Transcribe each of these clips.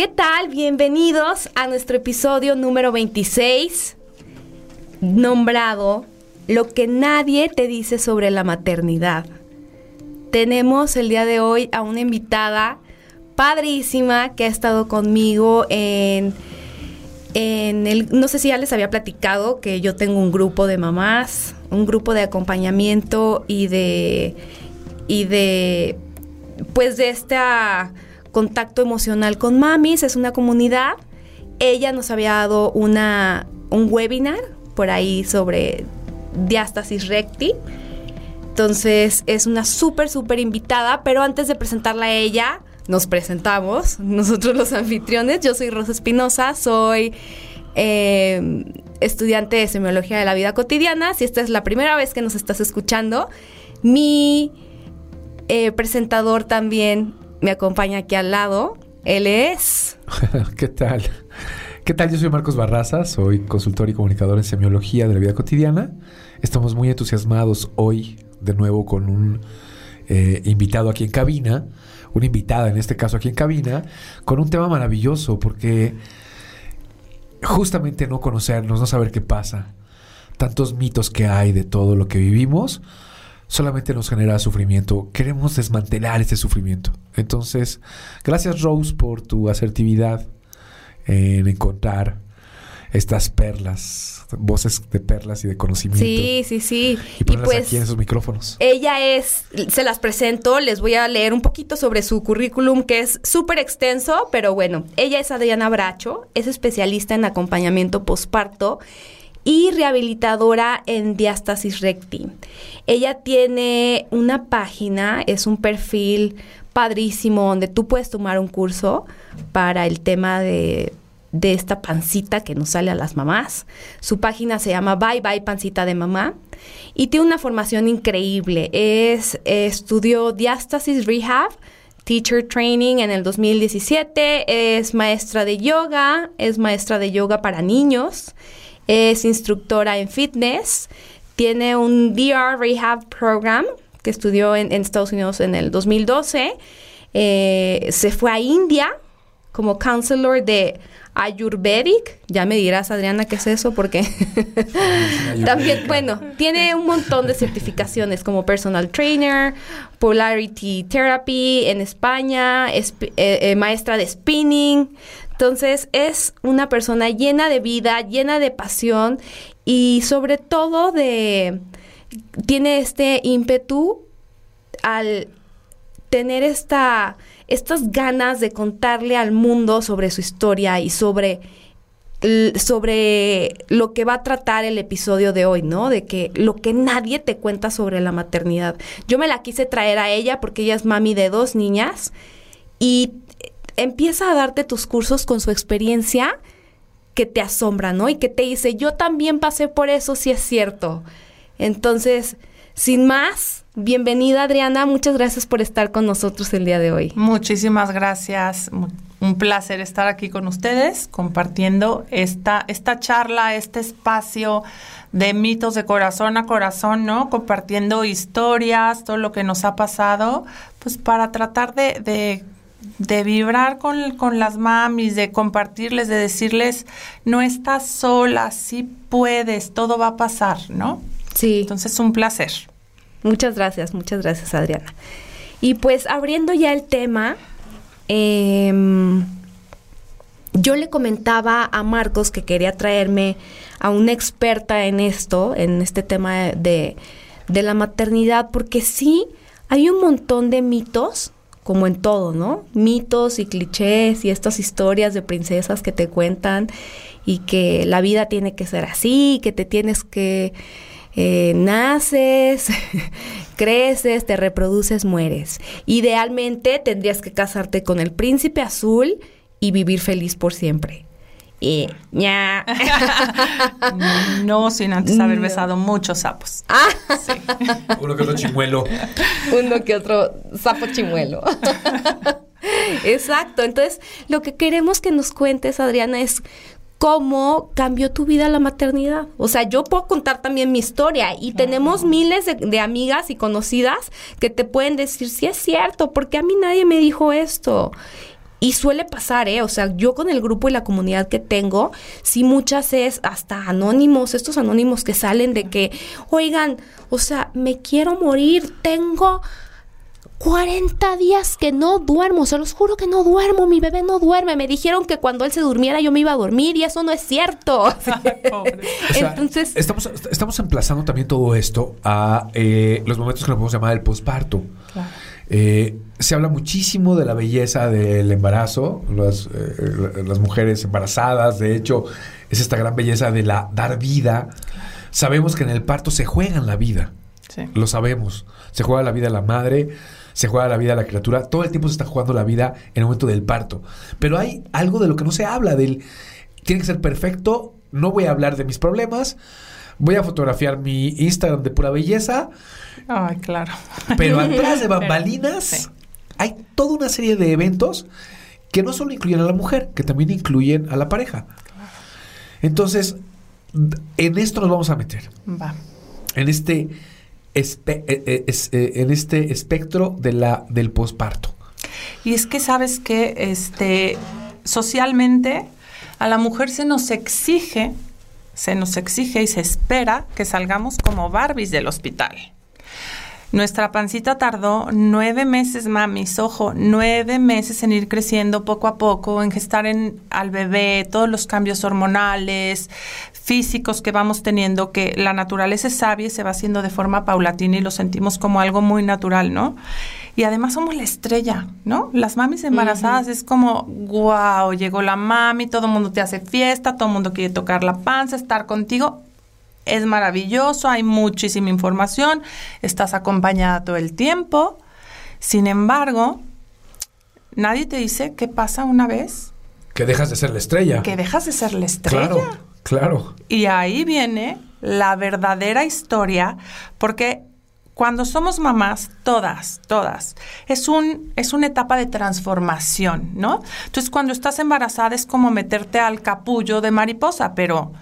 ¿Qué tal? Bienvenidos a nuestro episodio número 26, nombrado Lo que nadie te dice sobre la maternidad. Tenemos el día de hoy a una invitada padrísima que ha estado conmigo en, en el, no sé si ya les había platicado que yo tengo un grupo de mamás, un grupo de acompañamiento y de, y de, pues de esta contacto emocional con mamis, es una comunidad. Ella nos había dado una, un webinar por ahí sobre diástasis recti. Entonces es una súper, súper invitada, pero antes de presentarla a ella, nos presentamos, nosotros los anfitriones. Yo soy Rosa Espinosa, soy eh, estudiante de semiología de la vida cotidiana. Si esta es la primera vez que nos estás escuchando, mi eh, presentador también me acompaña aquí al lado. Él es. ¿Qué tal? ¿Qué tal? Yo soy Marcos Barraza, soy consultor y comunicador en semiología de la vida cotidiana. Estamos muy entusiasmados hoy de nuevo con un eh, invitado aquí en cabina, una invitada en este caso aquí en cabina, con un tema maravilloso porque justamente no conocernos, no saber qué pasa, tantos mitos que hay de todo lo que vivimos, solamente nos genera sufrimiento. Queremos desmantelar ese sufrimiento. Entonces, gracias Rose por tu asertividad en encontrar estas perlas, voces de perlas y de conocimiento. Sí, sí, sí. Y ponerlas pues, aquí en esos micrófonos. Ella es, se las presento, les voy a leer un poquito sobre su currículum que es súper extenso, pero bueno, ella es Adriana Bracho, es especialista en acompañamiento posparto y rehabilitadora en diástasis recti. Ella tiene una página, es un perfil padrísimo donde tú puedes tomar un curso para el tema de, de esta pancita que nos sale a las mamás. Su página se llama Bye Bye Pancita de Mamá y tiene una formación increíble. Es estudió diástasis rehab, teacher training en el 2017, es maestra de yoga, es maestra de yoga para niños es instructora en fitness, tiene un DR Rehab Program que estudió en, Estados Unidos en el 2012, eh, se fue a India como counselor de Ayurvedic, ya me dirás Adriana qué es eso porque también, bueno, tiene un montón de certificaciones como personal trainer, polarity therapy en España, eh, eh, maestra de spinning, entonces es una persona llena de vida, llena de pasión y sobre todo de tiene este ímpetu al tener esta estas ganas de contarle al mundo sobre su historia y sobre sobre lo que va a tratar el episodio de hoy, ¿no? De que lo que nadie te cuenta sobre la maternidad. Yo me la quise traer a ella porque ella es mami de dos niñas y empieza a darte tus cursos con su experiencia que te asombra, ¿no? Y que te dice, yo también pasé por eso, si es cierto. Entonces, sin más, bienvenida Adriana, muchas gracias por estar con nosotros el día de hoy. Muchísimas gracias, un placer estar aquí con ustedes compartiendo esta, esta charla, este espacio de mitos de corazón a corazón, ¿no? Compartiendo historias, todo lo que nos ha pasado, pues para tratar de de vibrar con, con, las mamis, de compartirles, de decirles, no estás sola, sí puedes, todo va a pasar, ¿no? Sí. Entonces, un placer. Muchas gracias, muchas gracias, Adriana. Y pues abriendo ya el tema, em, yo le comentaba a Marcos que quería traerme a una experta en esto, en este tema de, de la maternidad, porque sí hay un montón de mitos como en todo, ¿no? Mitos y clichés y estas historias de princesas que te cuentan y que la vida tiene que ser así, que te tienes que... Eh, naces, creces, te reproduces, mueres. Idealmente tendrías que casarte con el príncipe azul y vivir feliz por siempre. Y ya. no sin antes haber besado muchos sapos. Ah. Uno que otro chimuelo. Uno que otro sapo chimuelo. Exacto. Entonces, lo que queremos que nos cuentes, Adriana, es cómo cambió tu vida la maternidad. O sea, yo puedo contar también mi historia y tenemos miles de, de, amigas y conocidas que te pueden decir, sí es cierto, porque a mí nadie me dijo esto. Y suele pasar, ¿eh? O sea, yo con el grupo y la comunidad que tengo, sí muchas es hasta anónimos, estos anónimos que salen de que, oigan, o sea, me quiero morir, tengo 40 días que no duermo, se los juro que no duermo, mi bebé no duerme. Me dijeron que cuando él se durmiera yo me iba a dormir y eso no es cierto. o sea, Entonces, estamos, estamos emplazando también todo esto a eh, los momentos que nos podemos llamar el posparto. Claro. Eh, se habla muchísimo de la belleza del embarazo, las, eh, las, mujeres embarazadas, de hecho, es esta gran belleza de la dar vida. Sabemos que en el parto se juega en la vida, sí. lo sabemos. Se juega la vida de la madre, se juega la vida de la criatura, todo el tiempo se está jugando la vida en el momento del parto. Pero hay algo de lo que no se habla, del tiene que ser perfecto, no voy a hablar de mis problemas, voy a fotografiar mi Instagram de pura belleza Ay, claro. Pero atrás de bambalinas sí. hay toda una serie de eventos que no solo incluyen a la mujer, que también incluyen a la pareja. Entonces, en esto nos vamos a meter. Va. En este, espe eh, eh, en este espectro de la, del posparto. Y es que sabes que este, socialmente a la mujer se nos exige, se nos exige y se espera que salgamos como Barbies del hospital. Nuestra pancita tardó nueve meses, mamis, ojo, nueve meses en ir creciendo poco a poco, en gestar en, al bebé, todos los cambios hormonales, físicos que vamos teniendo, que la naturaleza es sabia y se va haciendo de forma paulatina y lo sentimos como algo muy natural, ¿no? Y además somos la estrella, ¿no? Las mamis embarazadas uh -huh. es como, wow, llegó la mami, todo el mundo te hace fiesta, todo el mundo quiere tocar la panza, estar contigo es maravilloso, hay muchísima información, estás acompañada todo el tiempo. Sin embargo, nadie te dice qué pasa una vez. Que dejas de ser la estrella. Que dejas de ser la estrella. Claro, claro. Y ahí viene la verdadera historia, porque cuando somos mamás, todas, todas, es, un, es una etapa de transformación, ¿no? Entonces, cuando estás embarazada es como meterte al capullo de mariposa, pero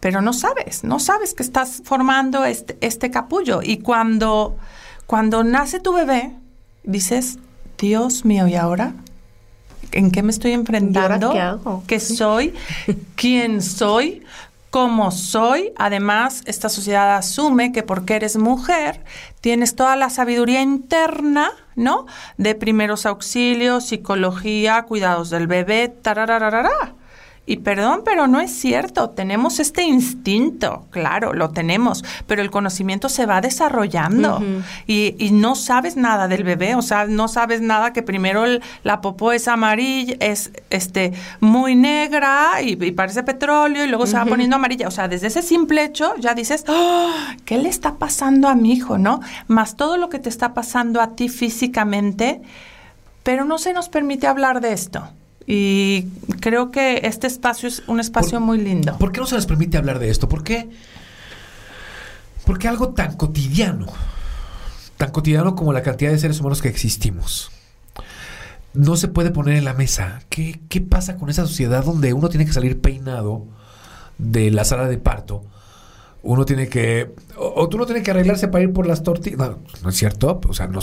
pero no sabes, no sabes que estás formando este, este capullo. Y cuando, cuando nace tu bebé, dices, Dios mío, ¿y ahora? ¿En qué me estoy enfrentando? ¿Qué, hago? ¿Qué soy? ¿Quién soy? ¿Cómo soy? Además, esta sociedad asume que porque eres mujer, tienes toda la sabiduría interna, ¿no? De primeros auxilios, psicología, cuidados del bebé, tararararara. Y perdón, pero no es cierto. Tenemos este instinto, claro, lo tenemos, pero el conocimiento se va desarrollando uh -huh. y, y, no sabes nada del bebé, o sea, no sabes nada que primero el, la popó es amarilla, es este muy negra y, y parece petróleo y luego uh -huh. se va poniendo amarilla. O sea, desde ese simple hecho ya dices, oh, ¿qué le está pasando a mi hijo, no? Más todo lo que te está pasando a ti físicamente, pero no se nos permite hablar de esto. Y creo que este espacio es un espacio ¿Por, muy lindo. ¿Por qué no se les permite hablar de esto? ¿Por qué? Porque algo tan cotidiano, tan cotidiano como la cantidad de seres humanos que existimos, no se puede poner en la mesa. ¿Qué, qué pasa con esa sociedad donde uno tiene que salir peinado de la sala de parto? Uno tiene que... O, o tú no tienes que arreglarse para ir por las tortillas. No, no es cierto. O sea, no...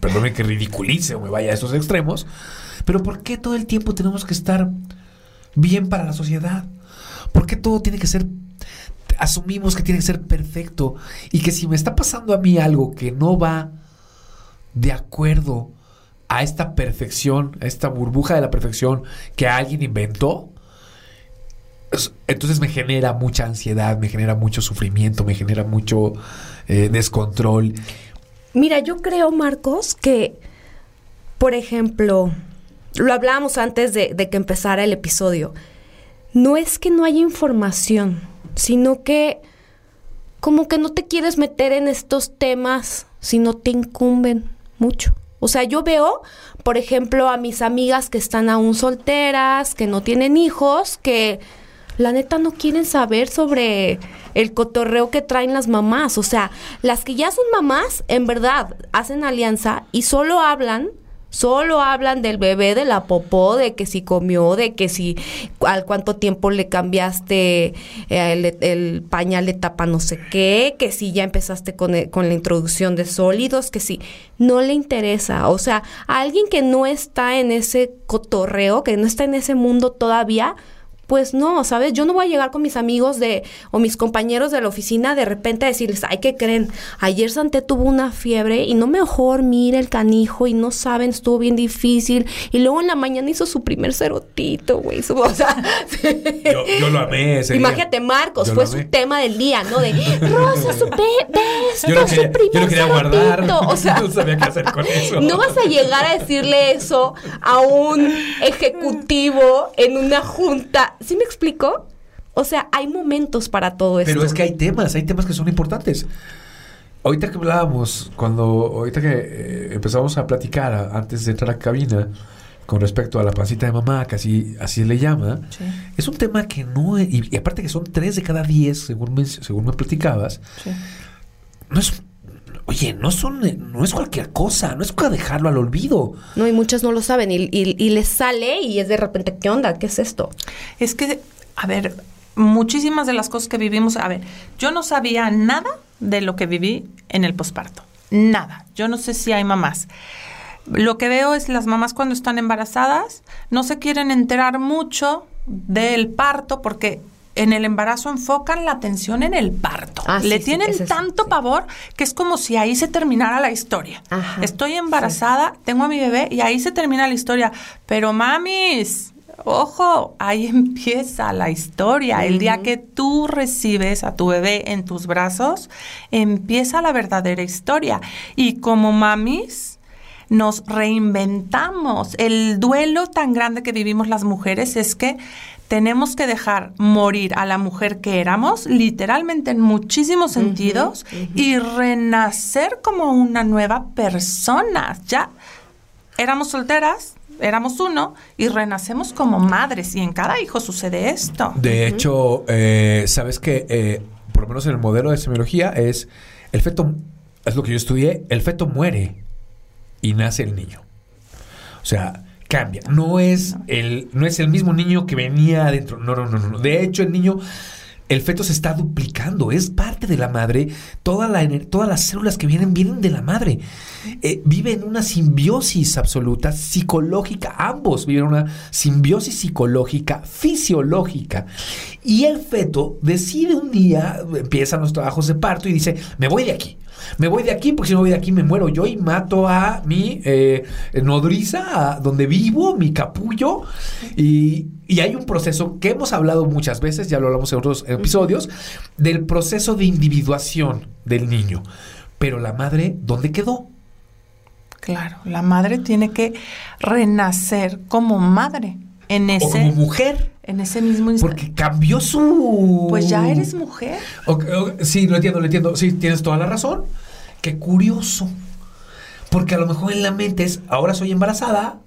Perdónme que ridiculice o me vaya a esos extremos. Pero ¿por qué todo el tiempo tenemos que estar bien para la sociedad? ¿Por qué todo tiene que ser, asumimos que tiene que ser perfecto? Y que si me está pasando a mí algo que no va de acuerdo a esta perfección, a esta burbuja de la perfección que alguien inventó, entonces me genera mucha ansiedad, me genera mucho sufrimiento, me genera mucho eh, descontrol. Mira, yo creo, Marcos, que, por ejemplo, lo hablábamos antes de, que empezara el episodio, no es que no haya información, sino que como que no te quieres meter en estos temas si no te incumben mucho. O sea, yo veo, por ejemplo, a mis amigas que están aún solteras, que no tienen hijos, que la neta no quieren saber sobre el cotorreo que traen las mamás. O sea, las que ya son mamás, en verdad, hacen alianza y solo hablan Solo hablan del bebé, de la popó, de que si comió, de que si al cuánto tiempo le cambiaste eh, el, pañal de tapa no sé qué, que si ya empezaste con, con la introducción de sólidos, que si no le interesa. O sea, a alguien que no está en ese cotorreo, que no está en ese mundo todavía, pues no, ¿sabes? Yo no voy a llegar con mis amigos de o mis compañeros de la oficina de repente a decirles, ay, ¿qué creen? Ayer Santé tuvo una fiebre y no mejor mira el canijo y no saben, estuvo bien difícil. Y luego en la mañana hizo su primer cerotito, güey. O sea, yo, lo amé ese Imagínate, Marcos, fue su tema del día, ¿no? De Rosa, su bebé, yo lo quería, su primer yo lo quería guardar. O sea, no sabía qué hacer con eso. No vas a llegar a decirle eso a un ejecutivo en una junta ¿sí me explico? O sea, hay momentos para todo esto. Pero es que hay temas, hay temas que son importantes. Ahorita que hablábamos, cuando, ahorita que eh, empezamos a platicar antes de entrar a la cabina, con respecto a la pancita de mamá, que así, así le llama, es un tema que no, y, aparte que son tres de cada diez, según me, según me platicabas, no es Oye, no son, no es cualquier cosa, no es para dejarlo al olvido. No, y muchas no lo saben y, y, les sale y es de repente, ¿qué onda? ¿Qué es esto? Es que, a ver, muchísimas de las cosas que vivimos, a ver, yo no sabía nada de lo que viví en el posparto. Nada. Yo no sé si hay mamás. Lo que veo es las mamás cuando están embarazadas no se quieren enterar mucho del parto porque en el embarazo enfocan la atención en el parto. Ah, Le tienen tanto pavor que es como si ahí se terminara la historia. Estoy embarazada, tengo a mi bebé y ahí se termina la historia. Pero mamis, ojo, ahí empieza la historia. El día que tú recibes a tu bebé en tus brazos, empieza la verdadera historia. Y como mamis, nos reinventamos. El duelo tan grande que vivimos las mujeres es que tenemos que dejar morir a la mujer que éramos, literalmente en muchísimos sentidos, y renacer como una nueva persona. Ya éramos solteras, éramos uno, y renacemos como madres, y en cada hijo sucede esto. De hecho, eh, sabes que, eh, por lo menos en el modelo de semiología, es el feto, es lo que yo estudié, el feto muere y nace el niño. O sea, cambia. No es el, no es el mismo niño que venía adentro. No, no, no, no. De hecho, el niño, el feto se está duplicando. Es parte de la madre. Todas las células que vienen, vienen de la madre. Eh, vive en una simbiosis absoluta, psicológica. Ambos viven una simbiosis psicológica, fisiológica. Y el feto decide un día, empiezan los trabajos de parto y dice, me voy de aquí me voy de aquí porque si no voy de aquí me muero yo y mato a mi eh, nodriza, a donde vivo, mi capullo. Y, hay un proceso que hemos hablado muchas veces, ya lo hablamos en otros episodios, del proceso de individuación del niño. Pero la madre, ¿dónde quedó? Claro, la madre tiene que renacer como madre en ese... como mujer. En ese mismo instante. Porque cambió su... Pues ya eres mujer. sí, lo entiendo, lo entiendo. Sí, tienes toda la razón. Qué curioso. Porque a lo mejor en la mente es, ahora soy embarazada,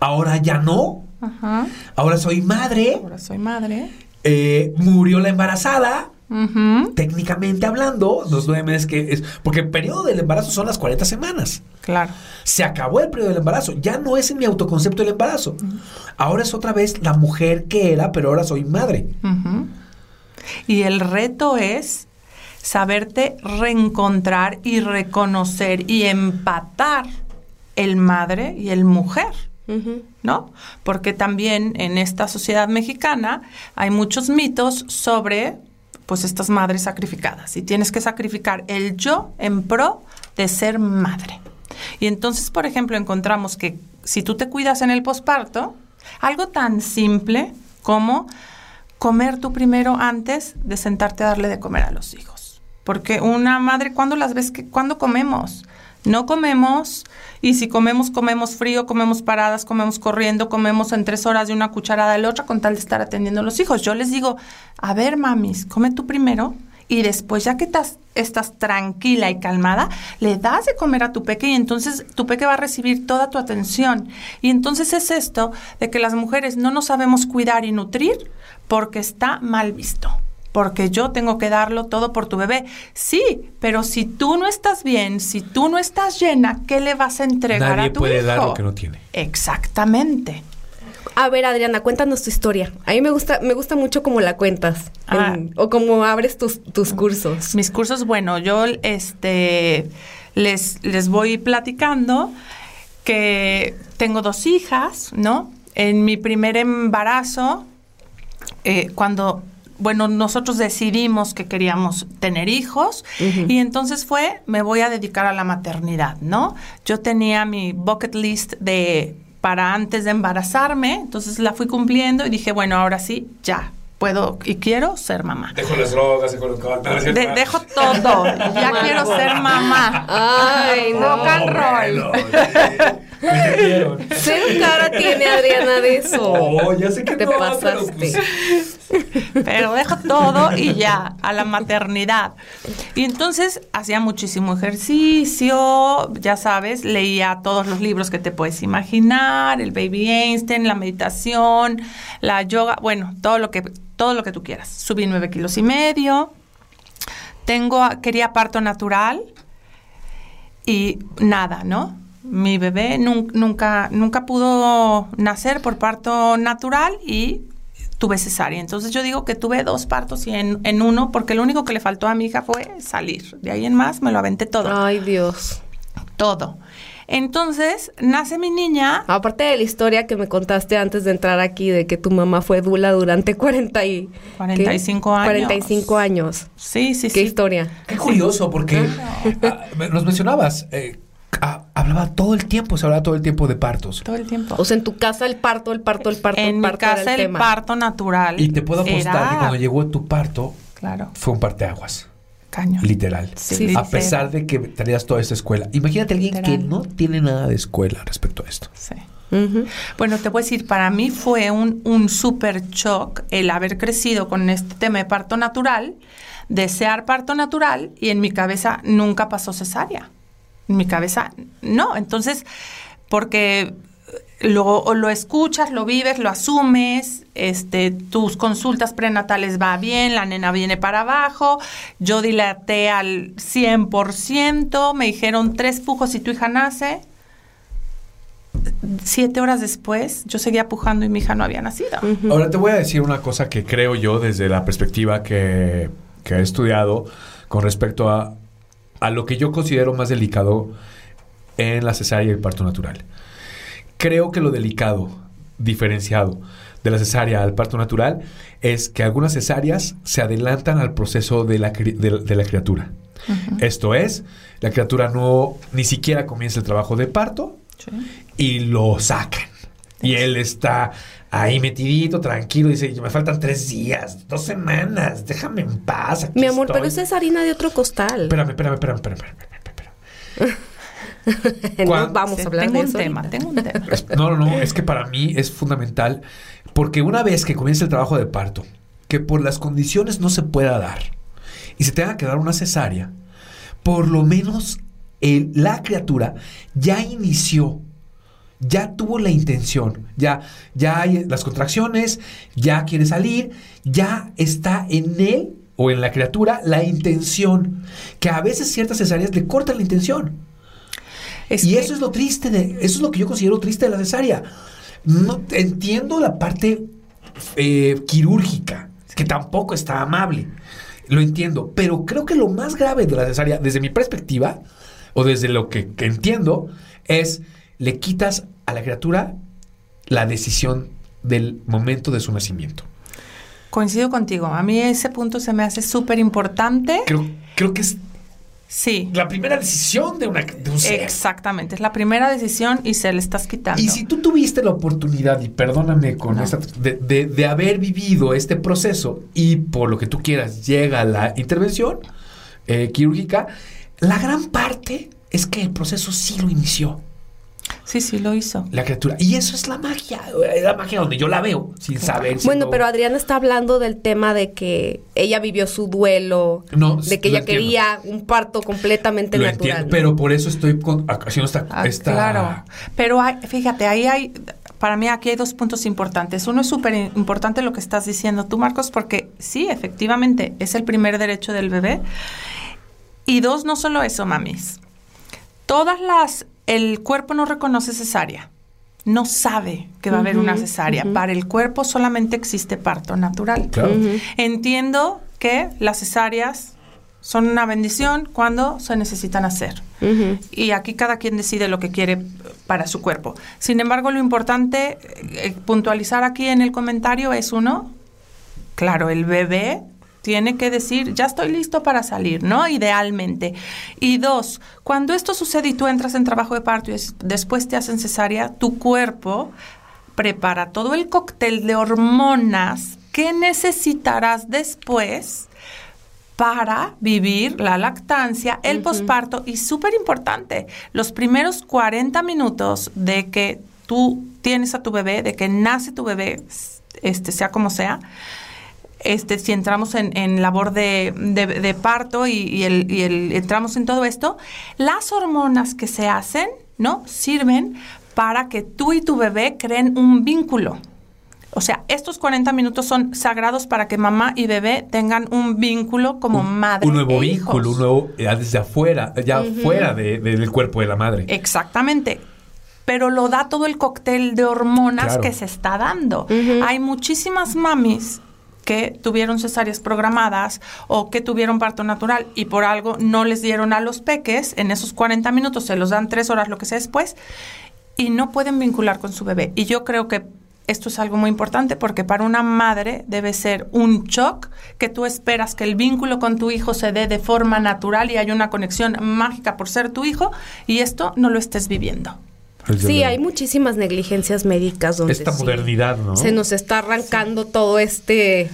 ahora ya no, Ajá. ahora soy madre. Ahora soy madre. Eh, murió la embarazada. Técnicamente hablando, los nueve meses que es. Porque el periodo del embarazo son las 40 semanas. Claro. Se acabó el periodo del embarazo. Ya no es en mi autoconcepto el embarazo. Ahora es otra vez la mujer que era, pero ahora soy madre. Y el reto es saberte reencontrar y reconocer y empatar el madre y el mujer. ¿No? Porque también en esta sociedad mexicana hay muchos mitos sobre pues estas madres sacrificadas y tienes que sacrificar el yo en pro de ser madre. Y entonces, por ejemplo, encontramos que si tú te cuidas en el posparto, algo tan simple como comer tú primero antes de sentarte a darle de comer a los hijos. Porque una madre, ¿cuándo las ves que cuándo comemos? No comemos y si comemos, comemos frío, comemos paradas, comemos corriendo, comemos en tres horas de una cucharada de la otra con tal de estar atendiendo a los hijos. Yo les digo, a ver, mamis, come tú primero y después ya que estás, estás tranquila y calmada, le das de comer a tu peque y entonces tu peque va a recibir toda tu atención. Y entonces es esto de que las mujeres no nos sabemos cuidar y nutrir porque está mal visto porque yo tengo que darlo todo por tu bebé. Sí, pero si tú no estás bien, si tú no estás llena, ¿qué le vas a entregar Nadie a tu puede hijo? dar lo que no tiene. Exactamente. A ver, Adriana, cuéntanos tu historia. A mí me gusta, me gusta mucho cómo la cuentas. Ah. en- o cómo abres tus, tus cursos. Mis cursos, bueno, yo este les, les voy platicando que tengo dos hijas, ¿no? En mi primer embarazo, eh, cuando, bueno, nosotros decidimos que queríamos tener hijos y entonces fue, me voy a dedicar a la maternidad, ¿no? Yo tenía mi bucket list de para antes de embarazarme, entonces la fui cumpliendo y dije, bueno, ahora sí, ya, puedo y quiero ser mamá. Dejo las drogas, dejo los De- dejo todo. Ya quiero ser mamá. Ay, no. Rock and roll. Cero cara tiene Adriana de eso. Oh, ya sé que Te no, pero pasaste. pues- Pero dejo todo y ya, a la maternidad. Y entonces hacía muchísimo ejercicio, ya sabes, leía todos los libros que te puedes imaginar, el Baby Einstein, la meditación, la yoga, bueno, todo lo que, todo lo que tú quieras. Subí nueve kilos y medio. Tengo, quería parto natural y nada, ¿no? Mi bebé nun- nunca, nunca pudo nacer por parto natural y tuve cesárea. Entonces yo digo que tuve dos partos y en, en uno, porque lo único que le faltó a mi hija fue salir. De ahí en más me lo aventé todo. Ay, Dios. Todo. Entonces nace mi niña. Aparte de la historia que me contaste antes de entrar aquí, de que tu mamá fue dula durante 40 y... 45 ¿qué? años. 45 años. Sí, sí, ¿Qué sí. historia? Qué curioso, porque ah, nos mencionabas, eh, hablaba todo el tiempo, se hablaba todo el tiempo de partos. Todo el tiempo. O sea, en tu casa el parto, el parto, el parto, en el mi parto era casa el, tema. parto natural. Y te puedo apostar era- que cuando llegó tu parto Claro, fue un parteaguas, caño. literal. Sí, a sí, pesar sí. de que tenías toda esta escuela. Imagínate a alguien que no tiene nada de escuela respecto a esto. Sí. Bueno, te voy a decir, para mí fue un, un super shock el haber crecido con este tema de parto natural, desear parto natural y en mi cabeza nunca pasó cesárea. En mi cabeza no. Entonces, porque lo, o lo escuchas, lo vives, lo asumes, este, tus consultas prenatales va bien, la nena viene para abajo, yo dilaté al 100%, me dijeron tres pujos y tu hija nace. Siete horas después, yo seguía pujando y mi hija no había nacido. Ahora te voy a decir una cosa que creo yo desde la perspectiva que, que he estudiado con respecto a, a lo que yo considero más delicado en la cesárea y el parto natural. Creo que lo delicado, diferenciado de la cesárea al parto natural, es que algunas cesáreas se adelantan al proceso de la, de, de la criatura. Esto es, la criatura no ni siquiera comienza el trabajo de parto, Sí. y lo sacan. Y él está ahí metidito, tranquilo, dice, me faltan tres días, dos semanas, déjame en paz. aquí Mi amor, pero estoy". esa es harina de otro costal. Espérame, espérame, espérame, espérame, espérame, espérame, no ¿cuán- vamos a hablar tengo de un eso. tema, ahorita. tengo un tema. No, no, no, es que para mí es fundamental, porque una vez que comienza el trabajo de parto, que por las condiciones no se pueda dar, y se tenga que dar una cesárea, por lo menos el- la criatura ya inició, ya tuvo la intención, ya, ya hay las contracciones, ya quiere salir, ya está en él o en la criatura la intención, que a veces ciertas cesáreas le cortan la intención. Es y que- eso es lo triste de, eso es lo que yo considero triste de la cesárea. No, entiendo la parte eh, quirúrgica, que tampoco está amable. Lo entiendo. Pero creo que lo más grave de la cesárea, desde mi perspectiva, o desde lo que, que entiendo, es le quitas a la criatura la decisión del momento de su nacimiento. Coincido contigo. A mí ese punto se me hace súper importante. Creo, creo que es Sí, la primera decisión de, una, de un ser. exactamente. Es la primera decisión y se le estás quitando. Y si tú tuviste la oportunidad, y perdóname con No. esta, de, de- de haber vivido este proceso y por lo que tú quieras llega la intervención eh, quirúrgica, la gran parte es que el proceso sí lo inició. Sí, sí, lo hizo. La criatura. Y eso es la magia. Es la magia donde yo la veo, sin saber. Bueno, siendo- pero Adriana está hablando del tema de que ella vivió su duelo, No, de que ella entiendo. quería un parto completamente Lo natural. entiendo, ¿no? pero por eso estoy con- haciendo esta. Ah, esta- Claro. Pero hay- fíjate, ahí hay, para mí aquí hay dos puntos importantes. Uno es súper importante lo que estás diciendo tú, Marcos, porque sí, efectivamente, es el primer derecho del bebé. Y dos, no solo eso, mamis. Todas las, el cuerpo no reconoce cesárea. No sabe que va a haber una cesárea. Para el cuerpo solamente existe parto natural. Claro. Entiendo que las cesáreas son una bendición cuando se necesitan hacer. Y aquí cada quien decide lo que quiere para su cuerpo. Sin embargo, lo importante eh, puntualizar aquí en el comentario es uno, claro, el bebé tiene que decir, ya estoy listo para salir, ¿no? Idealmente. Y dos, cuando esto sucede y tú entras en trabajo de parto y es- después te hacen cesárea, tu cuerpo prepara todo el cóctel de hormonas que necesitarás después para vivir la lactancia, el posparto y súper importante, los primeros 40 minutos de que tú tienes a tu bebé, de que nace tu bebé, este sea como sea, este, si entramos en, en labor de, de- de parto y, y el, y el- entramos en todo esto, las hormonas que se hacen, ¿no? Sirven para que tú y tu bebé creen un vínculo. O sea, estos 40 minutos son sagrados para que mamá y bebé tengan un vínculo como madre. Un nuevo e hijos. vínculo, un nuevo. ya desde afuera, ya fuera de- de- del cuerpo de la madre. Exactamente. Pero lo da todo el cóctel de hormonas Claro. que se está dando. Hay muchísimas mamis que tuvieron cesáreas programadas o que tuvieron parto natural y por algo no les dieron a los peques en esos 40 minutos, se los dan tres horas, lo que sea después, y no pueden vincular con su bebé. Y yo creo que esto es algo muy importante porque para una madre debe ser un shock que tú esperas que el vínculo con tu hijo se dé de forma natural y hay una conexión mágica por ser tu hijo y esto no lo estés viviendo. Desde Sí, luego. hay muchísimas negligencias médicas donde Esta sí modernidad, ¿no? se nos está arrancando todo este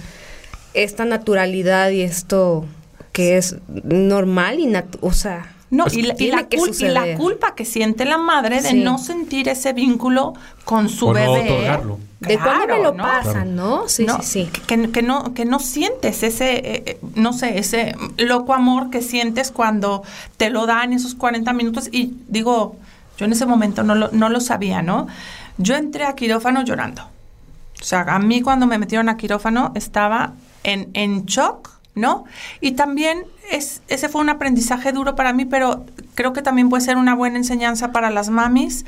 esta naturalidad y esto que es normal y o sea, No, Es y, la, y tiene la que cul- y la suceder. culpa que siente la madre de Sí. no sentir ese vínculo con su O no bebé. otorgarlo. de cuándo me lo ¿no? pasan, ¿no? Sí, No, sí, sí. Que, que no, que no sientes ese, eh, eh, no sé, ese loco amor que sientes cuando te lo dan esos 40 minutos. Y digo, yo en ese momento no lo, no lo sabía, ¿no? Yo entré a quirófano llorando. O sea, a mí cuando me metieron a quirófano estaba en, en shock, ¿no? Y también es, ese fue un aprendizaje duro para mí, pero creo que también puede ser una buena enseñanza para las mamis.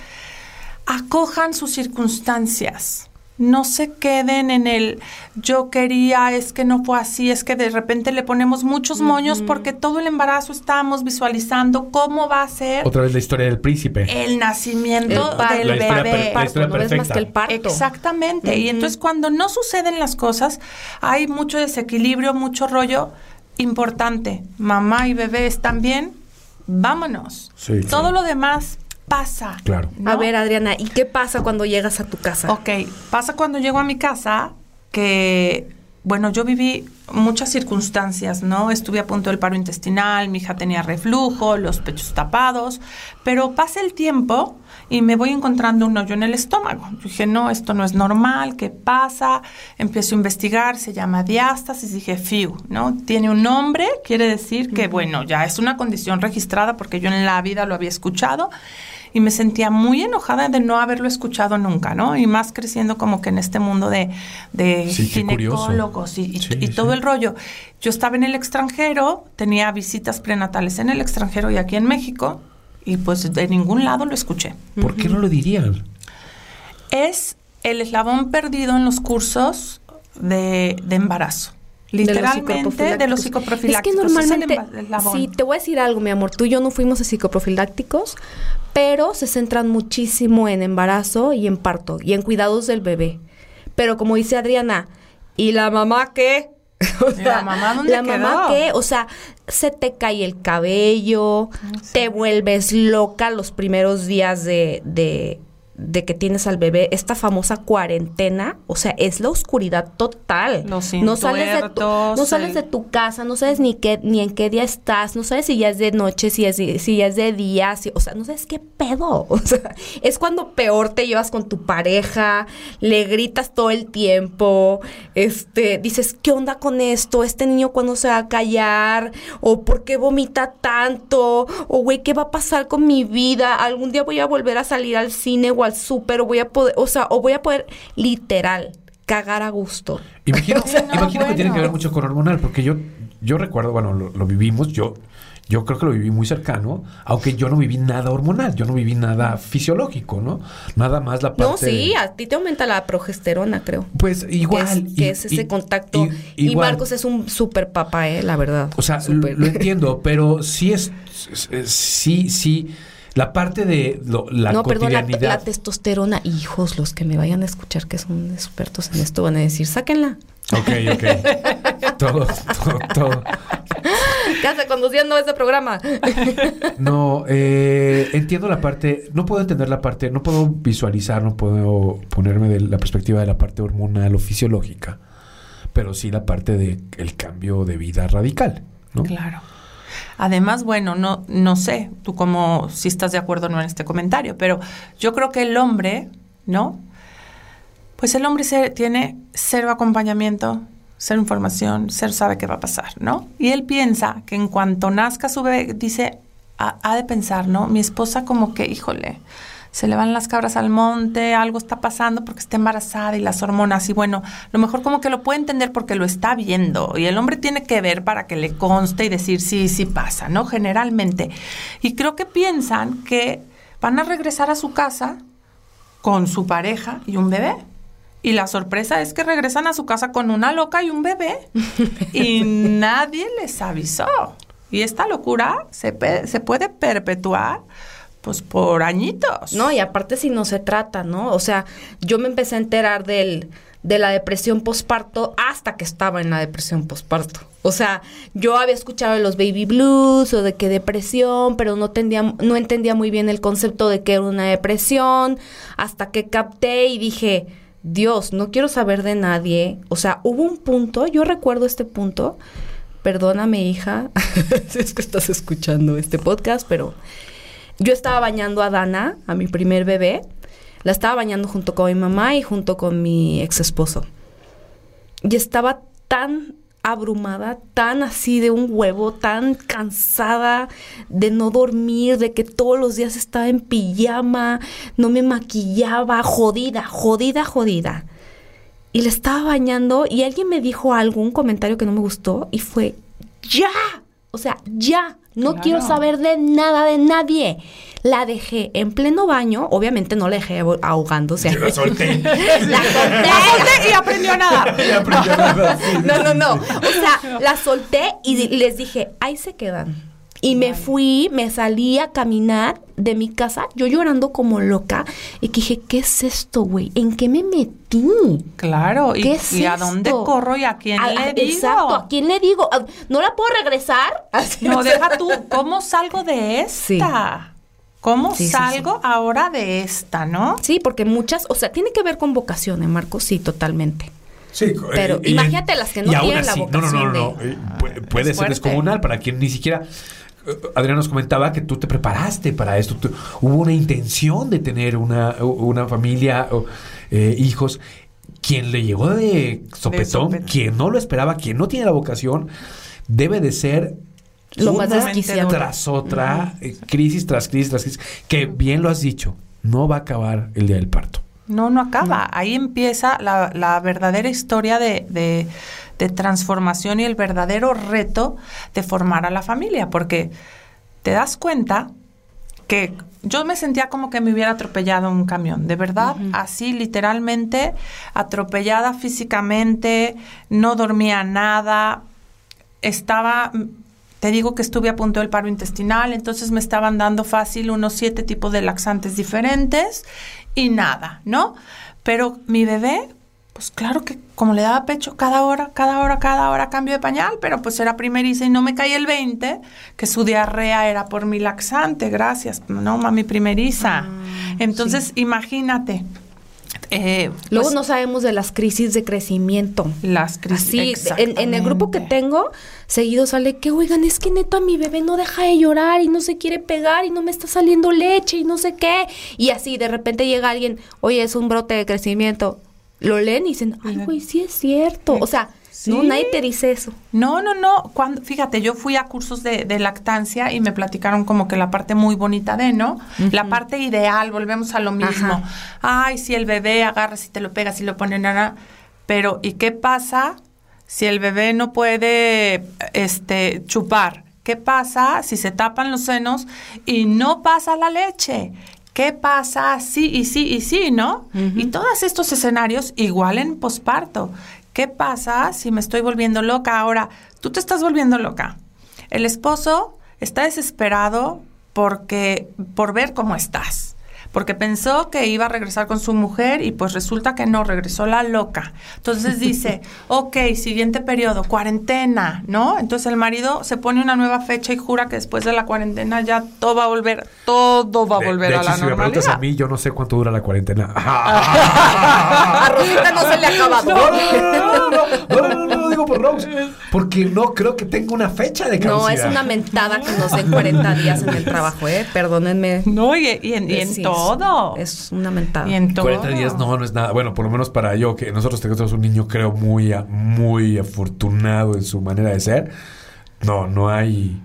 Acojan sus circunstancias. No se queden en el yo quería, es que no fue así, es que de repente le ponemos muchos moños porque todo el embarazo estábamos visualizando cómo va a ser Otra vez la historia del príncipe. el nacimiento El parto, del La historia bebé. per- la historia no es más perfecta. que el parto. Exactamente. Y entonces cuando no suceden las cosas, hay mucho desequilibrio, mucho rollo importante. Mamá y bebé están bien, vámonos. Sí, Todo lo demás pasa. Claro. ¿no? A ver, Adriana, ¿y qué pasa cuando llegas a tu casa? Ok, pasa cuando llego a mi casa que, bueno, yo viví muchas circunstancias, ¿no? Estuve a punto del paro intestinal, mi hija tenía reflujo, los pechos tapados, pero pasa el tiempo y me voy encontrando un hoyo en el estómago. Yo dije, no, esto no es normal, ¿qué pasa? Empiezo a investigar, se llama diástasis, dije, FIU, ¿no? Tiene un nombre, quiere decir que, bueno, ya es una condición registrada porque yo en la vida lo había escuchado y me sentía muy enojada de no haberlo escuchado nunca, ¿no? Y más creciendo como que en este mundo de, Sí, ginecólogos y, y- Sí, y sí. todo el rollo. Yo estaba en el extranjero, tenía visitas prenatales en el extranjero y aquí en México, y pues de ningún lado lo escuché. ¿Por qué no lo dirían? Es el eslabón perdido en los cursos de, de embarazo. Literalmente de los Es que psicoprofilácticos. Es el normalmente, sí, te voy a decir algo, mi amor. Tú y yo no fuimos a psicoprofilácticos, pero se centran muchísimo en embarazo y en parto y en cuidados del bebé. Pero como dice Adriana, ¿y la mamá qué? O ¿Y la mamá dónde ¿La mamá quedó? qué? O sea, se te cae el cabello, te vuelves loca los primeros días de, de, de que tienes al bebé, esta famosa cuarentena, o sea, es la oscuridad total. Los no sales de tu, no sales de tu casa, no sabes ni qué ni en qué día estás, no sabes si ya es de noche, si es si ya es de día, si- o sea, no sabes qué pedo. O sea, es cuando peor te llevas con tu pareja, le gritas todo el tiempo, este, dices, ¿qué onda con esto? Este niño cuándo se va a callar o por qué vomita tanto o güey, ¿qué va a pasar con mi vida? Algún día voy a volver a salir al cine o al súper o voy a poder, o sea, o voy a poder literal cagar a gusto. Imagino, Sí, no, imagino que tiene que ver mucho con hormonal, porque yo, yo recuerdo, bueno, lo, lo vivimos, yo, yo creo que lo viví muy cercano, aunque yo no viví nada hormonal, yo no viví nada fisiológico, ¿no? Nada más la parte. No, sí, de- a ti te aumenta la progesterona, creo. Pues igual. que es, y- que es ese y- contacto. y-. Marcos es un súper papá, eh, la verdad. O sea, lo, entiendo, pero sí es- sí, sí, la parte de lo- la no, perdón, la, cotidianidad. la testosterona. Hijos, los que me vayan a escuchar que son expertos en esto van a decir, sáquenla. Ok, ok. todo, todo, todo. Casa conduciendo este programa. No, eh, entiendo la parte, no puedo entender la parte, no puedo visualizar, no puedo ponerme de la perspectiva de la parte hormonal o fisiológica, pero sí la parte de el cambio de vida radical, ¿no? Claro. Además, bueno, no, no sé, tú como si estás de acuerdo o no en este comentario, pero yo creo que el hombre, ¿no? Pues el hombre se- tiene cero acompañamiento, cero información, cero sabe qué va a pasar, ¿no? Y él piensa que en cuanto nazca su bebé, dice, ha, ha de pensar, ¿no? Mi esposa como que, híjole, se le van las cabras al monte, algo está pasando porque está embarazada y las hormonas. Y bueno, lo mejor como que lo puede entender porque lo está viendo. Y el hombre tiene que ver para que le conste y decir sí, sí pasa, ¿no? Generalmente. Y creo que piensan que van a regresar a su casa con su pareja y un bebé. Y la sorpresa es que regresan a su casa con una loca y un bebé. y nadie les avisó. Y esta locura se, se puede perpetuar pues por añitos. No, y aparte si no se trata, ¿no? O sea, yo me empecé a enterar del, de la depresión posparto hasta que estaba en la depresión posparto. O sea, yo había escuchado de los baby blues o de que depresión, pero no, entendía, no entendía muy bien el concepto de que era una depresión, hasta que capté y dije, Dios, no quiero saber de nadie. O sea, hubo un punto, yo recuerdo este punto, perdóname hija, si es que estás escuchando este podcast, pero yo estaba bañando a Dana, a mi primer bebé. La estaba bañando junto con mi mamá y junto con mi ex esposo. Y estaba tan abrumada, tan así de un huevo, tan cansada de no dormir, de que todos los días estaba en pijama, no me maquillaba, jodida, jodida, jodida. Y le estaba bañando y alguien me dijo algo, un comentario que no me gustó y fue, ya, o sea, ya, no Claro. quiero saber de nada de nadie. La dejé en pleno baño, obviamente no la dejé ahog- ahogándose. Yo la solté. La solté. y aprendió a nadar. Ya aprendió a nadar, sí. No, no, no. O sea, la solté y les dije, ahí se quedan. Y me fui, me salí a caminar de mi casa, yo llorando como loca, y que dije, ¿qué es esto, güey? ¿En qué me metí? Claro, y, ¿Qué es y a dónde corro y a quién A- le digo. Exacto, ¿a quién le digo? Ah, ¿No la puedo regresar? Así, No, deja tú, ¿cómo salgo de esta? ¿Cómo Sí, sí, salgo ahora de esta, no? Sí, porque muchas, o sea, tiene que ver con vocaciones, Marcos, sí, totalmente. Sí, Pero eh, y- imagínate las que no y aún tienen la así- No, no, no, vocación no. de- eh, pu- puede Es ser fuerte. descomunal para quien ni siquiera. Adrián nos comentaba que tú te preparaste para esto. tú- hubo una intención de tener una, una familia, o, eh, hijos. Quien le llegó de sopetón, quien no lo esperaba, quien no tiene la vocación, debe de ser Lo más una desquiciante. tras otra, eh, crisis tras crisis tras crisis, que bien lo has dicho, no va a acabar el día del parto. No, no acaba. Ahí empieza la, la verdadera historia de, de- de transformación y el verdadero reto de formar a la familia, porque te das cuenta que yo me sentía como que me hubiera atropellado un camión, de verdad, así literalmente atropellada físicamente, no dormía nada, estaba, te digo que estuve a punto del paro intestinal, entonces me estaban dando fácil unos siete tipos de laxantes diferentes y nada, ¿no? Pero mi bebé Pues claro que como le daba pecho cada hora, cada hora, cada hora cambio de pañal, pero pues era primeriza y no me caía el 20, que su diarrea era por mi laxante, gracias, no, mami primeriza. Ah, Entonces, imagínate. eh, Luego pues, no sabemos de las crisis de crecimiento. las crisis. Así, en, en el grupo que tengo, seguido sale que, oigan, es que neto a mi bebé no deja de llorar y no se quiere pegar y no me está saliendo leche y no sé qué. Y así, de repente llega alguien, oye, es un brote de crecimiento. Lo leen y dicen, ay, güey, sí es cierto. O sea, no, nadie te dice eso. No, no, no. Cuando, fíjate, yo fui a cursos de, de lactancia y me platicaron como que la parte muy bonita de, ¿no? La parte ideal, volvemos a lo mismo. Ajá. Ay, si el bebé agarra, si te lo pega, si lo pone nada. Pero, ¿y qué pasa si el bebé no puede este, chupar? ¿Qué pasa si se tapan los senos y no pasa la leche? ¿Qué pasa sí y sí y sí, no? Y todos estos escenarios igual en posparto. ¿Qué pasa si me estoy volviendo loca? Ahora, tú te estás volviendo loca. El esposo está desesperado porque por ver cómo estás. Porque pensó que iba a regresar con su mujer y pues resulta que no, regresó la loca. Entonces dice, ok, siguiente periodo, cuarentena, ¿no? Entonces el marido se pone una nueva fecha y jura que después de la cuarentena ya todo va a volver, todo va a De- volver de a hecho, la si me preguntas a mí, yo no sé cuánto dura la cuarentena. A Rosita no se le ha acabado. No, no, no, no, no, no, no, no, digo por Rose. Porque no creo que tenga una fecha de No, caducidad. es una mentada que nos den 40 días en el trabajo, ¿eh? Perdónenme. No, y, y en, y en Sí, es- todo. Es una mentada. y en todo. 40 días no, no es nada. Bueno, por lo menos para yo, que nosotros tenemos un niño, creo, muy, a- muy afortunado en su manera de ser. No, no hay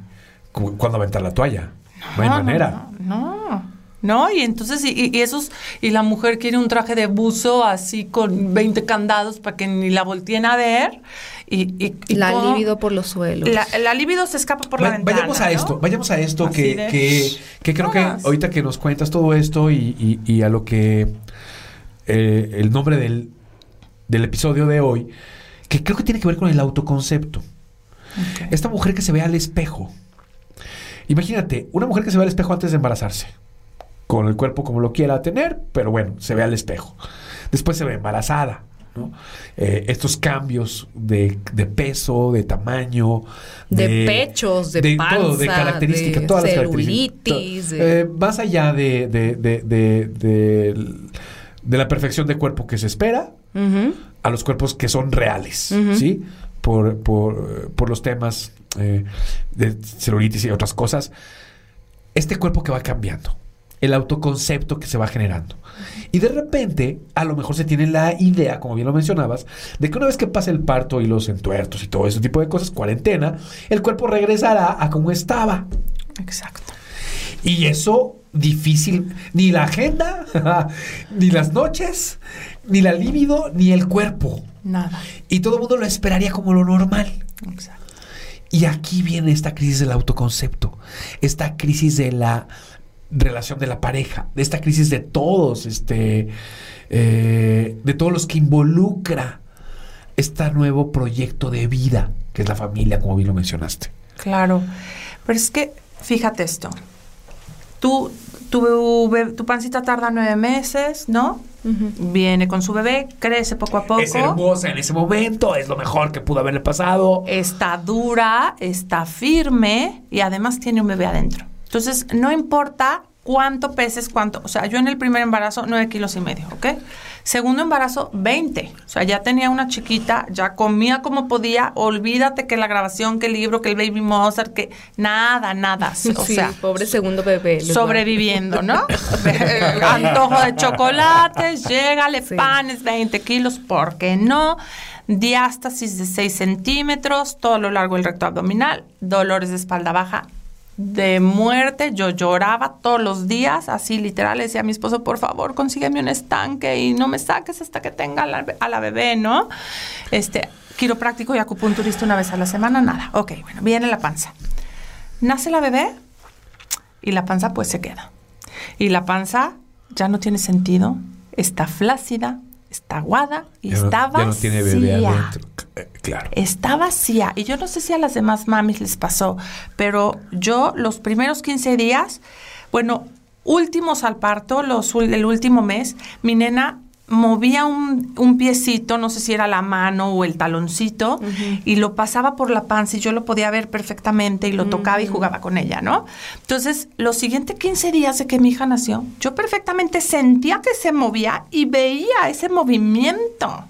cu- cuándo aventar la toalla. No, hay manera. No, no. No, y entonces, y, y esos, y la mujer quiere un traje de buzo así con 20 candados para que ni la volteen a ver. Y, y- y La libido por los suelos. La, la libido se escapa por la ventana. vayamos a ¿no? esto, vayamos a esto que, de- que, que creo que ahorita que nos cuentas todo esto y, y- y a lo que eh, el nombre del, del episodio de hoy, que creo que tiene que ver con el autoconcepto. Esta mujer que se ve al espejo. Imagínate, una mujer que se ve al espejo antes de embarazarse. Con el cuerpo como lo quiera tener, pero bueno, se ve al espejo. Después se ve embarazada. ¿No? Eh, estos cambios de, de peso, de tamaño, De pechos, de todo, de panza, características, de todas las características. To- de- eh, más allá de, de, de, de- de- de la perfección de cuerpo que se espera, a los cuerpos que son reales. ¿sí? Por, por, por los temas eh, de celulitis y otras cosas. Este cuerpo que va cambiando, el autoconcepto que se va generando. Y de repente, a lo mejor se tiene la idea, como bien lo mencionabas, de que una vez que pase el parto y los entuertos y todo ese tipo de cosas, cuarentena, el cuerpo regresará a como estaba. Exacto. Y eso difícil, ni la agenda, ni las noches, ni la libido, ni el cuerpo. Nada. Y todo el mundo lo esperaría como lo normal. Exacto. Y aquí viene esta crisis del autoconcepto, esta crisis de la relación de la pareja, de esta crisis de todos, este, eh, de todos los que involucra este nuevo proyecto de vida, que es la familia, como bien lo mencionaste. Claro. Pero es que, fíjate esto. Tú, tu, tu pancita tarda nueve meses, ¿no? Viene con su bebé, crece poco a poco. Es hermosa en ese momento, es lo mejor que pudo haberle pasado. está dura, está firme y además tiene un bebé adentro. Entonces, no importa cuánto peses, cuánto. O sea, yo en el primer embarazo, 9 kilos y medio, ¿ok? Segundo embarazo, 20. O sea, ya tenía una chiquita, ya comía como podía. Olvídate que la grabación, que el libro, que el baby Mozart, que nada, nada. O Sí, sea, pobre segundo bebé. sobreviviendo, ¿no? Antojo de chocolates, llégale Sí. panes, 20 kilos, ¿por qué no? Diástasis de 6 centímetros, todo lo largo del recto abdominal, dolores de espalda baja de muerte, yo lloraba todos los días, así literal, le decía a mi esposo, por favor, consígueme un estanque y no me saques hasta que tenga a la, bebé, ¿no? Este, quiropráctico y acupunturista una vez a la semana, nada. Ok, bueno, viene la panza. Nace la bebé, y la panza pues se queda. Y la panza ya no tiene sentido, está flácida, está aguada y Ya no- está ya vacía. no tiene bebé adentro. Eh, Claro. Está vacía. Y yo no sé si a las demás mamis les pasó, pero yo los primeros 15 días, bueno, últimos al parto, los, el último mes, mi nena movía un, un piecito, no sé si era la mano o el taloncito, y lo pasaba por la panza y yo lo podía ver perfectamente y lo tocaba y jugaba con ella, ¿no? Entonces, los siguientes 15 días de que mi hija nació, yo perfectamente sentía que se movía y veía ese movimiento.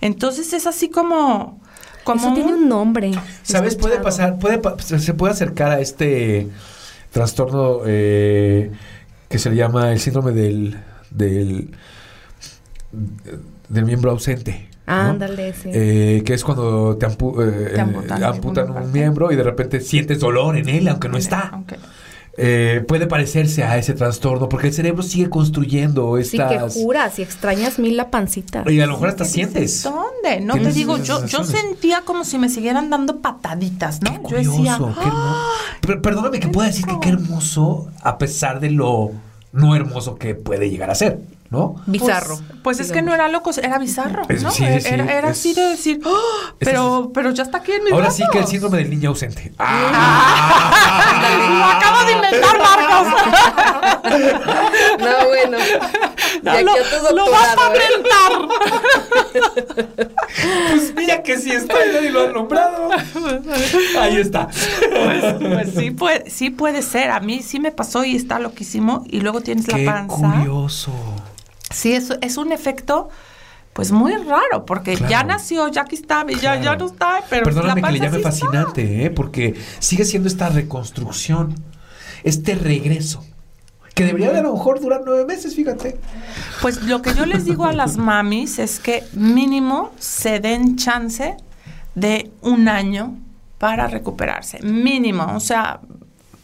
Entonces es así como... como Eso tiene un nombre. ¿Sabes? Puede pasar, puede, pa- se se puede acercar a este trastorno eh, que se le llama el síndrome del, del, del miembro ausente. ¿no? Ándale, sí. Eh, que es cuando te, ampu- eh, Te amputan eh, amputan un parte. miembro y de repente sientes dolor en él, aunque no está. Eh, puede parecerse a ese trastorno porque el cerebro sigue construyendo Sí, que estas... juras y extrañas mil la pancita. y a lo mejor hasta ¿Qué sientes. dices, ¿Dónde? No te digo, yo, yo sentía como si me siguieran dando pataditas, ¿no? Qué yo decía, curioso, qué hermoso. "Ah, Pero perdóname que pueda decir que qué hermoso a pesar de lo no hermoso que puede llegar a ser, ¿no? Bizarro. Pues, pues es que no era loco, era bizarro, Es- ¿no? sí, era sí, era es- así de decir, "Ah, pero, pero ya está aquí en mi Ahora sí que el síndrome del niño ausente. Lo acabo de inventar, Marcos. No, bueno. De aquí lo, a tu lo vas a doctorado, ¿eh? inventar. Pues mira que sí está, y nadie lo ha nombrado. Ahí está. Pues, pues sí, puede, sí puede ser. A mí sí me pasó y está loquísimo. Y luego tienes Qué la panza. curioso. Sí, es, es un efecto, pues muy raro, porque Claro. ya nació, ya aquí está, y ya, ya no está, pero Perdóname la que le llame sí fascinante, ¿eh? porque sigue siendo esta reconstrucción, este regreso, que debería de a lo mejor durar nueve meses, fíjate. Pues lo que yo les digo a las mamis es que mínimo se den chance de un año para recuperarse. Mínimo. O sea,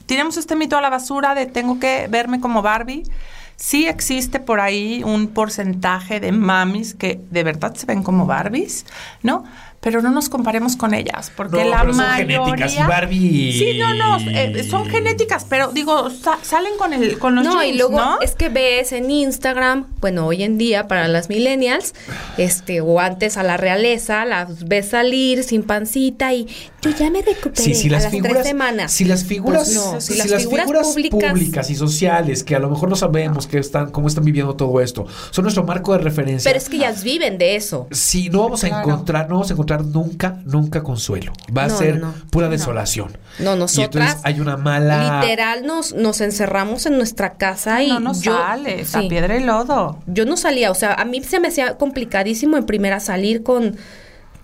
tiremos este mito a la basura de tengo que verme como Barbie. Sí existe por ahí un porcentaje de mamis que de verdad se ven como Barbies, ¿no? Pero no nos comparemos con ellas, porque No, la pero son mayoría... genéticas y Barbie- Sí, no, no, eh, son genéticas, pero digo, sa- salen con el con los No, y luego ¿no? es que ves en Instagram, bueno, hoy en día para las millennials, este, o antes a la realeza, las ves salir sin pancita y yo ya me recuperé Sí, si a las las figuras, tres semanas. si las figuras, Pues no, si si las, las figuras, figuras públicas, públicas- y sociales, que a lo mejor no sabemos que están, cómo están viviendo todo esto, son nuestro marco de referencia. Pero es que ellas viven de eso. si no vamos a encontrar, no vamos a encontrar nunca, nunca consuelo. Va a No, ser no, no. pura No. desolación. No, Y entonces nosotras hay una mala. literal nos, nos encerramos en nuestra casa y no nos yo, sales a piedra y lodo. yo no salía, o sea, a mí se me hacía complicadísimo en primera salir con,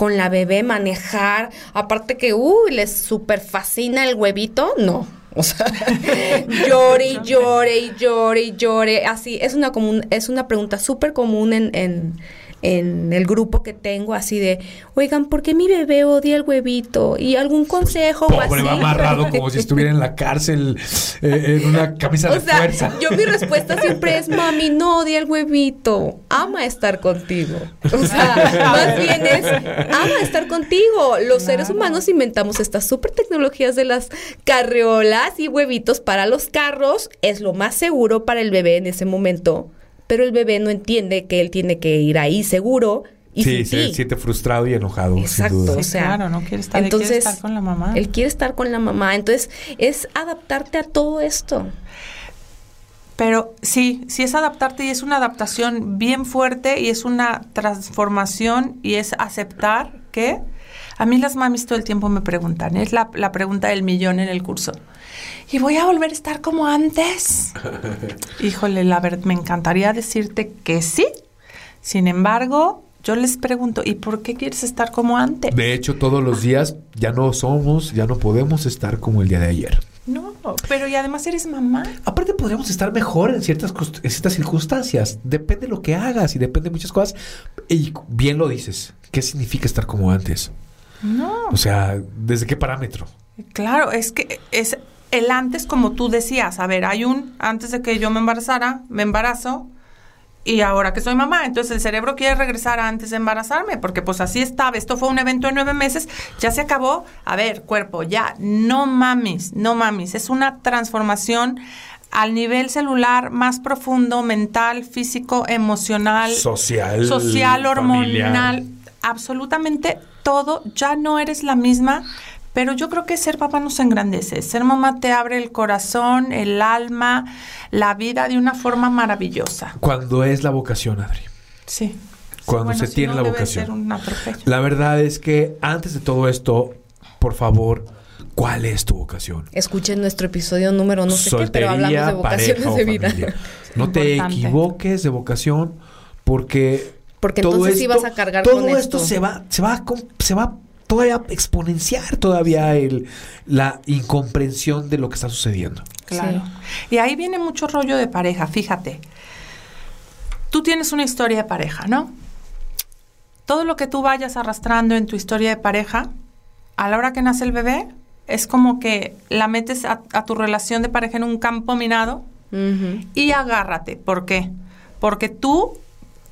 con la bebé, manejar, aparte que, uy, les súper fascina el huevito, no. O sea, llore y llore y llore y llore. Así, es una común, es una pregunta súper común en, en, en el grupo que tengo, así de, oigan, ¿por qué mi bebé odia el huevito? ¿Y algún consejo o Pobre, así? va amarrado como si estuviera en la cárcel eh, en una camisa O de sea, fuerza. yo mi respuesta siempre es, mami, no odia el huevito, ama estar contigo. O sea, más bien es, ama estar contigo. Los seres humanos inventamos estas super tecnologías de las carreolas y huevitos para los carros. Es lo más seguro para el bebé en ese momento, pero el bebé no entiende que él tiene que ir ahí seguro y sí, se siente frustrado y enojado, Exacto. sin duda. O Sí, sea, claro, no quiere estar, él quiere entonces, estar con la mamá. Él quiere estar con la mamá. Entonces, es adaptarte a todo esto. Pero sí, sí es adaptarte y es una adaptación bien fuerte y es una transformación y es aceptar que a mí las mamis todo el tiempo me preguntan, es la, la pregunta del millón en el curso. ¿Y voy a volver a estar como antes? Híjole, la verdad, me encantaría decirte que sí. Sin embargo, yo les pregunto, ¿y por qué quieres estar como antes? De hecho, todos los días ya no somos, ya no podemos estar como el día de ayer. No, pero y además eres mamá. Aparte podríamos estar mejor en ciertas, en ciertas circunstancias. Depende de lo que hagas y depende de muchas cosas. Y bien lo dices. ¿Qué significa estar como antes? No. O sea, ¿desde qué parámetro? Claro, es que es el antes, como tú decías, a ver, hay un antes de que yo me embarazara, me embarazo y ahora que soy mamá, entonces el cerebro quiere regresar antes de embarazarme, porque pues así estaba, esto fue un evento de nueve meses, ya se acabó, a ver, cuerpo, ya, no mamis, no mamis, es una transformación al nivel celular más profundo, mental, físico, emocional, Social, social, hormonal, familiar. absolutamente todo, ya no eres la misma, pero yo creo que ser papá nos engrandece. Ser mamá te abre el corazón, el alma, la vida de una forma maravillosa. Cuando es la vocación, Adri. Sí. Cuando Bueno, se si tiene no, la debe vocación. ser un atropello. La verdad es que antes de todo esto, por favor, ¿cuál es tu vocación? Escuchen nuestro episodio número no sé qué, pero hablamos de vocaciones pareja o de vida. familia. No te equivoques de vocación porque Porque todo entonces sí esto- vas a cargar todo con esto esto. se va se va se va todavía a exponenciar todavía el la incomprensión de lo que está sucediendo. Claro. Y ahí viene mucho rollo de pareja, fíjate. Tú tienes una historia de pareja, ¿no? Todo lo que tú vayas arrastrando en tu historia de pareja, a la hora que nace el bebé, es como que la metes a, a tu relación de pareja en un campo minado y agárrate. ¿Por qué? Porque tú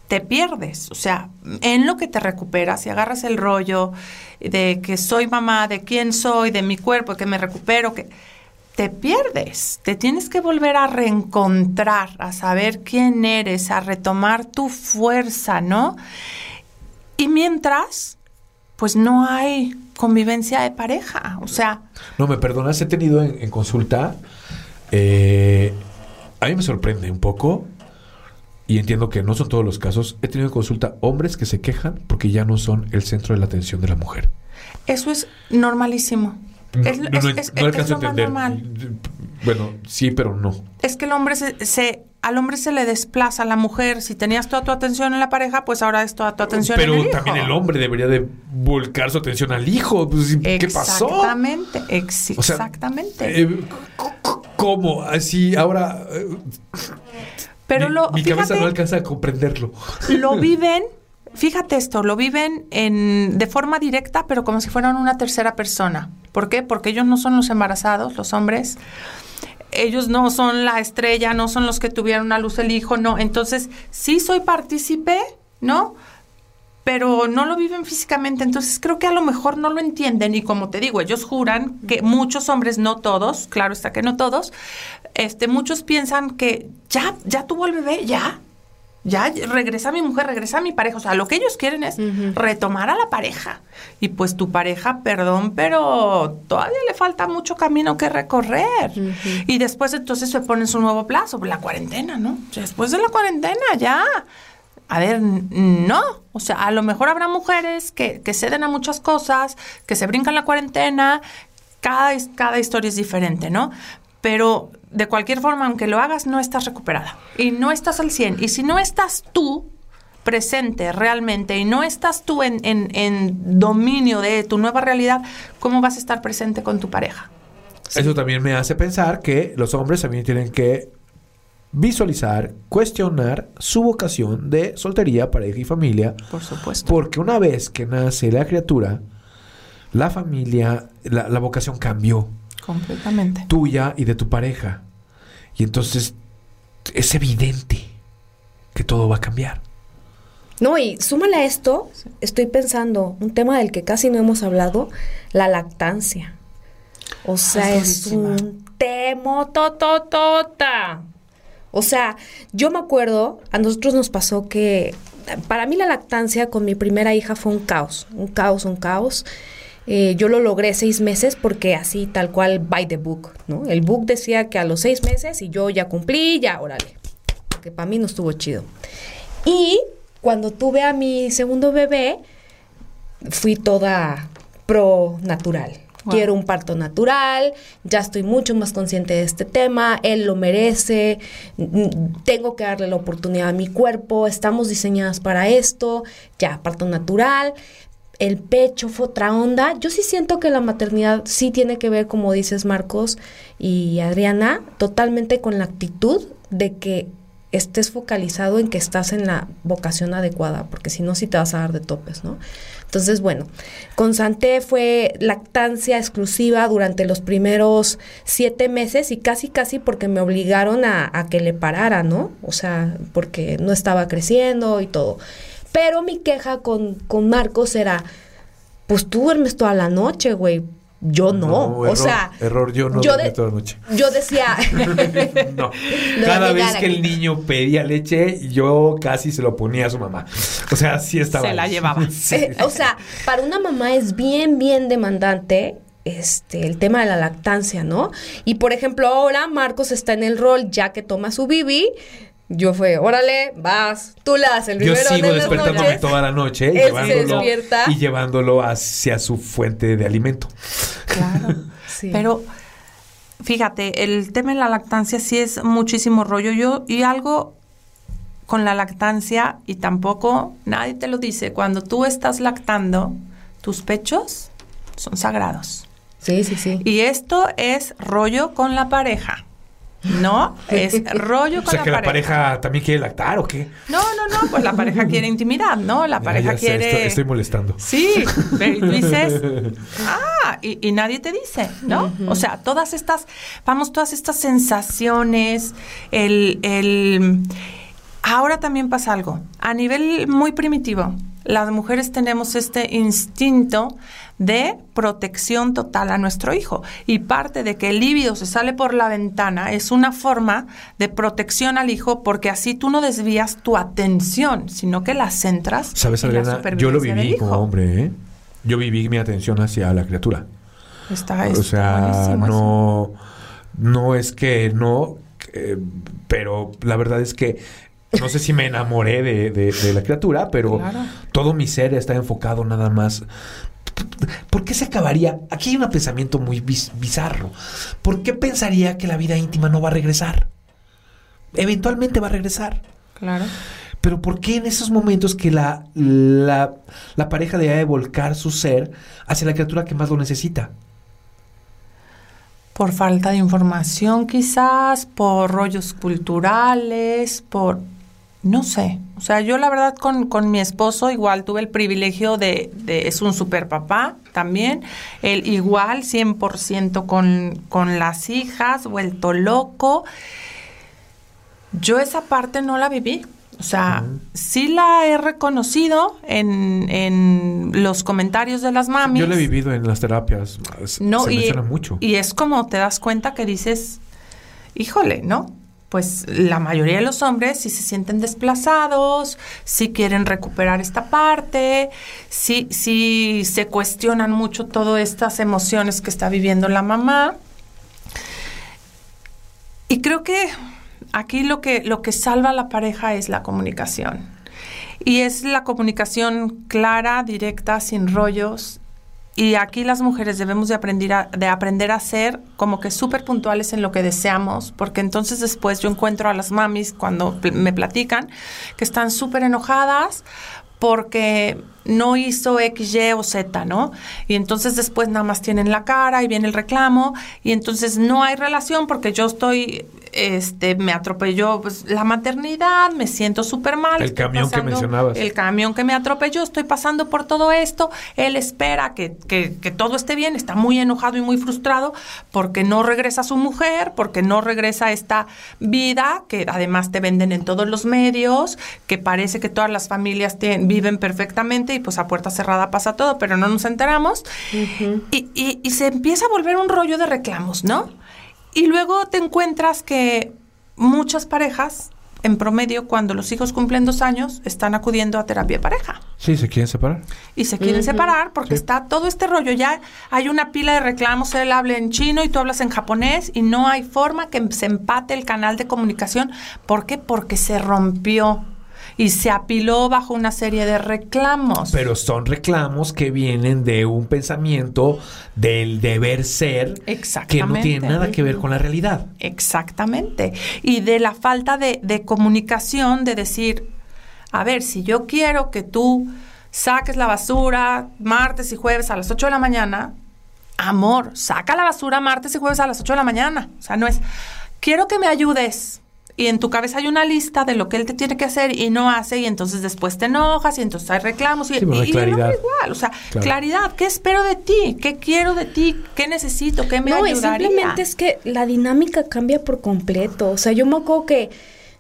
te pierdes. O sea, en lo que te recuperas y agarras el rollo de que soy mamá, de quién soy, de mi cuerpo, que me recupero, que te pierdes. Te tienes que volver a reencontrar, a saber quién eres, a retomar tu fuerza, ¿no? Y mientras, pues no hay convivencia de pareja. O sea, No, me perdonas, he tenido en, consulta. eh, a mí me sorprende un poco. Y entiendo que no son todos los casos. He tenido en consulta hombres que se quejan porque ya no son el centro de la atención de la mujer. eso es normalísimo. No, es, no, no, es- no alcanzo a entender. normal. Bueno, sí, pero no. Es que el hombre se, se- al hombre se le desplaza a la mujer. Si tenías toda tu atención en la pareja, pues ahora es toda tu atención Pero en el hijo. también el hombre debería de volcar su atención al hijo. Pues, ¿Qué pasó? Exactamente, ex- O sea, exactamente. Eh, ¿Cómo? Así, ahora... eh, Pero mi, lo, mi cabeza no alcanza a comprenderlo. lo viven, fíjate esto, lo viven en, de forma directa, pero como si fueran una tercera persona. ¿Por qué? Porque ellos no son los embarazados, los hombres. Ellos no son la estrella, no son los que tuvieron a luz el hijo, no. Entonces, sí soy partícipe, ¿no? Pero no lo viven físicamente, entonces creo que a lo mejor no lo entienden y como te digo, ellos juran que muchos hombres, no todos, claro está que no todos, este, muchos piensan que ya, ya tuvo el bebé, ya, ya regresa mi mujer, regresa mi pareja. O sea, lo que ellos quieren es retomar a la pareja. Y pues tu pareja, perdón, pero todavía le falta mucho camino que recorrer. Y después entonces se pone su nuevo plazo, la cuarentena, ¿no? Después de la cuarentena, ya. A ver, no. O sea, a lo mejor habrá mujeres que, que ceden a muchas cosas, que se brincan la cuarentena. Cada, cada historia es diferente, ¿no? Pero de cualquier forma, aunque lo hagas, no estás recuperada. Y no estás al 100. Y si no estás tú presente realmente y no estás tú en, en- en dominio de tu nueva realidad, ¿cómo vas a estar presente con tu pareja? Eso también me hace pensar que los hombres también tienen que visualizar, cuestionar su vocación de soltería, pareja y familia, Por supuesto. porque una vez que nace la criatura, la familia, la, la vocación cambió, Completamente. tuya y de tu pareja. Y entonces es evidente que todo va a cambiar. No, y súmale a esto, estoy pensando, un tema del que casi no hemos hablado, la lactancia. O sea, Es un temo tototota. O sea, yo me acuerdo, a nosotros nos pasó que para mí la lactancia con mi primera hija fue un caos, un caos, un caos. Eh, yo lo logré seis meses porque así tal cual by the book, ¿no? El book decía que a los seis meses y yo ya cumplí, ya, órale. Porque para mí no estuvo chido. Y cuando tuve a mi segundo bebé, fui toda pro natural. Wow. Quiero un parto natural, ya estoy mucho más consciente de este tema, él lo merece, tengo que darle la oportunidad a mi cuerpo, estamos diseñadas para esto, ya, parto natural. El pecho fue otra onda. Yo sí siento que la maternidad sí tiene que ver, como dices Marcos y Adriana, totalmente con la actitud de que estés focalizado en que estás en la vocación adecuada, porque si no, sí te vas a dar de topes, ¿no? Entonces, bueno, con Santé fue lactancia exclusiva durante los primeros siete meses y casi, casi porque me obligaron a, a que le parara, ¿no? O sea, porque no estaba creciendo y todo. Pero mi queja con, con Marcos era, pues tú duermes toda la noche, güey. Yo no. o error, sea, Error, yo no yo dormí de- toda la noche. yo decía, No. No, Cada vez que el niño pedía leche, yo casi se lo ponía a su mamá. O sea, sí estaba. Se ahí. la llevaba. Sí. Eh, o sea, para una mamá es bien, bien demandante este, el tema de la lactancia, ¿no? Y por ejemplo, ahora Marcos está en el rol, ya que toma su bibi, Yo fue, órale, vas, tú la haces el Yo sigo las despertándome noches. toda la noche y Él se llevándolo, despierta. y llevándolo hacia su fuente de alimento. Claro. Sí. Pero fíjate, el tema de la lactancia sí es muchísimo rollo. Yo, y algo con la lactancia, y tampoco nadie te lo dice, cuando tú estás lactando, tus pechos son sagrados. Sí, sí, sí. Y esto es rollo con la pareja. ¿No? Es rollo O con sea, la, que la pareja. pareja también quiere lactar o qué. No, no, no, pues la pareja quiere intimidad, ¿no? La pareja ya quiere. estoy, estoy molestando. Sí, pero y tú dices, ah, y, y nadie te dice, ¿no? O sea, todas estas, vamos, todas estas sensaciones, el, el... Ahora también pasa algo, a nivel muy primitivo, las mujeres tenemos este instinto de protección total a nuestro hijo. Y parte de que el líbido se sale por la ventana es una forma de protección al hijo porque así tú no desvías tu atención, sino que la centras. ¿Sabes, en la Adriana? Yo lo viví como hombre, ¿eh? Yo viví mi atención hacia la criatura. Está, o está sea, buenísimo eso. no, no es que no, eh, pero la verdad es que no sé si me enamoré de, de- de la criatura, pero Claro. todo mi ser está enfocado nada más. ¿Por qué se acabaría? Aquí hay un pensamiento muy bizarro. ¿Por qué pensaría que la vida íntima no va a regresar? Eventualmente va a regresar. Claro. Pero ¿por qué en esos momentos que la, la, la pareja debe volcar su ser hacia la criatura que más lo necesita? Por falta de información quizás, por rollos culturales, por... No sé. O sea, yo la verdad con, con mi esposo igual tuve el privilegio de... de- es un super papá también. Él igual 100% con, con las hijas, vuelto loco. Yo esa parte no la viví. O sea, sí la he reconocido en, en los comentarios de las mamis. Yo lo he vivido en las terapias. No, se y, menciona mucho. y es como te das cuenta que dices, híjole, ¿no? Pues la mayoría de los hombres sí se sienten desplazados, sí quieren recuperar esta parte, sí, sí se cuestionan mucho todas estas emociones que está viviendo la mamá. Y creo que aquí lo que, lo que salva a la pareja es la comunicación. Y es la comunicación clara, directa, sin rollos. Y aquí las mujeres debemos de aprender a, de aprender a ser como que súper puntuales en lo que deseamos, porque entonces después yo encuentro a las mamis cuando pl- me platican que están súper enojadas porque no hizo X, Y o Z, ¿no? Y entonces después nada más tienen la cara y viene el reclamo y entonces no hay relación porque yo estoy, este, me atropelló pues, la maternidad, me siento súper mal. El camión que mencionabas. El camión que me atropelló, estoy pasando por todo esto, él espera que, que- que todo esté bien, está muy enojado y muy frustrado porque no regresa su mujer, porque no regresa esta vida que además te venden en todos los medios, que parece que todas las familias viven perfectamente y pues a puerta cerrada pasa todo, pero no nos enteramos. y, y- y se empieza a volver un rollo de reclamos, ¿no? Y luego te encuentras que muchas parejas, en promedio, cuando los hijos cumplen dos años, están acudiendo a terapia de pareja Sí, se quieren separar. y se quieren separar porque Sí. está todo este rollo. Ya hay una pila de reclamos, él habla en chino y tú hablas en japonés y no hay forma que se empate el canal de comunicación. ¿Por qué? Porque se rompió y se apiló bajo una serie de reclamos. Pero son reclamos que vienen de un pensamiento del deber ser que no tiene nada que ver con la realidad. Exactamente. Y de la falta de, de comunicación, de decir, a ver, si yo quiero que tú saques la basura martes y jueves a las 8 de la mañana, amor, saca la basura martes y jueves a las 8 de la mañana. O sea, no es, quiero que me ayudes. Y en tu cabeza hay una lista de lo que él te tiene que hacer y no hace, y entonces después te enojas, y entonces hay reclamos, y, Sí, y hombre claridad. igual. O sea, Claro. claridad, ¿qué espero de ti? ¿Qué quiero de ti? ¿Qué necesito? ¿Qué me no, y ayudaría? simplemente es que la dinámica cambia por completo. O sea, yo me acuerdo que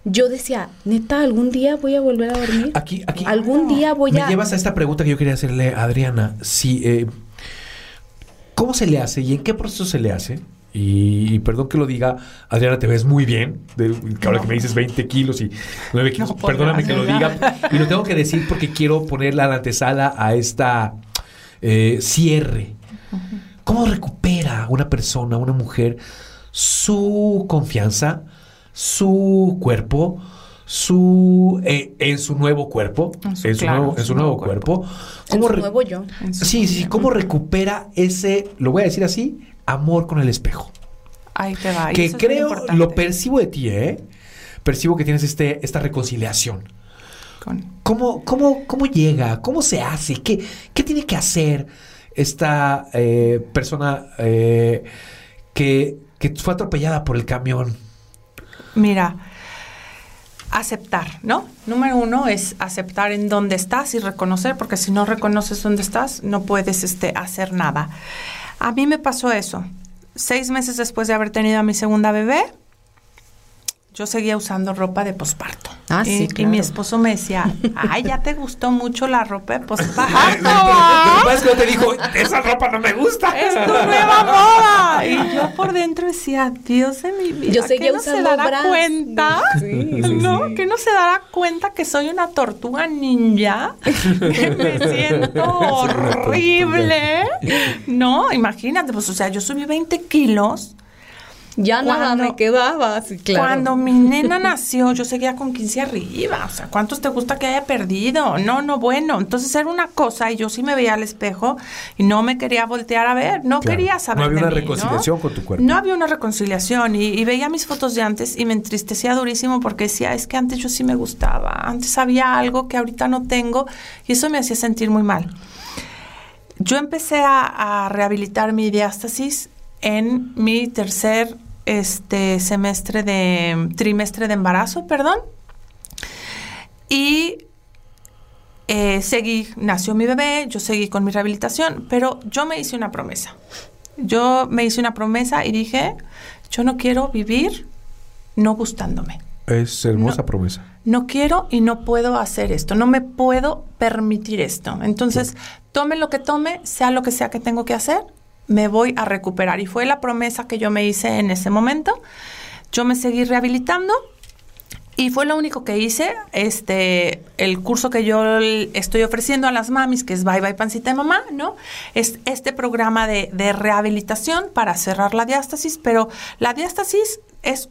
yo decía, neta, algún día voy a volver a dormir. Aquí, aquí. Algún día voy Me a. llevas a esta pregunta que yo quería hacerle a Adriana. Si, eh, ¿Cómo se le hace y en qué proceso se le hace? Y, y perdón que lo diga, Adriana, te ves muy bien. De, que ahora que me dices 20 kilos y 9 kilos, No, perdóname que lo diga. Y lo tengo que decir porque quiero ponerle a la antesala a esta eh, cierre. ¿Cómo recupera una persona, una mujer, su confianza, su cuerpo, su eh, en su nuevo cuerpo, En su- en su, claro, nuevo, en su nuevo cuerpo. En ¿Cómo su re- nuevo yo. En su- Sí, sí, cómo recupera ese, lo voy a decir así, amor con el espejo. Ahí te va. que creo, lo percibo de ti, ¿eh? Percibo que tienes este, esta reconciliación. Con- ¿Cómo, cómo, ¿Cómo llega? ¿Cómo se hace? ¿Qué, qué tiene que hacer esta eh, persona eh, que, que fue atropellada por el camión? Mira, aceptar, ¿no? Número uno es aceptar en dónde estás y reconocer, porque si no reconoces dónde estás, no puedes este, hacer nada. A mí me pasó eso. Seis meses después de haber tenido a mi segunda bebé, yo seguía usando ropa de posparto. Ah, y, sí, y claro. mi esposo me decía, ay, ya te gustó mucho la ropa de Lo posparto. es que te dijo, esa ropa no me gusta. Es tu nueva moda. Y yo por dentro decía, Dios de mi vida. Yo ¿qué seguía no se dará bras. cuenta? Sí, sí, ¿No? sí. Que no se dará cuenta que soy una tortuga ninja. que me siento horrible. No, imagínate, pues, o sea, yo subí 20 kilos. Ya nada Cuando- me quedaba, sí, claro. Cuando mi nena nació, yo seguía con 15 arriba. O sea, ¿cuántos te gusta que haya perdido? No, no, bueno. Entonces era una cosa y yo sí me veía al espejo y no me quería voltear a ver. No Claro. quería saber No había de una mí, reconciliación con tu cuerpo. No había una reconciliación y, y veía mis fotos de antes y me entristecía durísimo porque decía, es que antes yo sí me gustaba. Antes había algo que ahorita no tengo y eso me hacía sentir muy mal. Yo empecé a, a rehabilitar mi diástasis en mi tercer este semestre de trimestre de embarazo, perdón. Y eh, seguí, nació mi bebé, yo seguí con mi rehabilitación, pero yo me hice una promesa. Yo me hice una promesa y dije, yo no quiero vivir no gustándome. Es hermosa No. promesa. No quiero y no puedo hacer esto, no me puedo permitir esto. Entonces, tome lo que tome, sea lo que sea que tengo que hacer, me voy a recuperar. Y fue la promesa que yo me hice en ese momento. Yo me seguí rehabilitando y fue lo único que hice. Este, el curso que yo estoy ofreciendo a las mamis, que es Bye Bye Pancita de Mamá, ¿no? Es este programa de, de rehabilitación para cerrar la diástasis, pero la diástasis es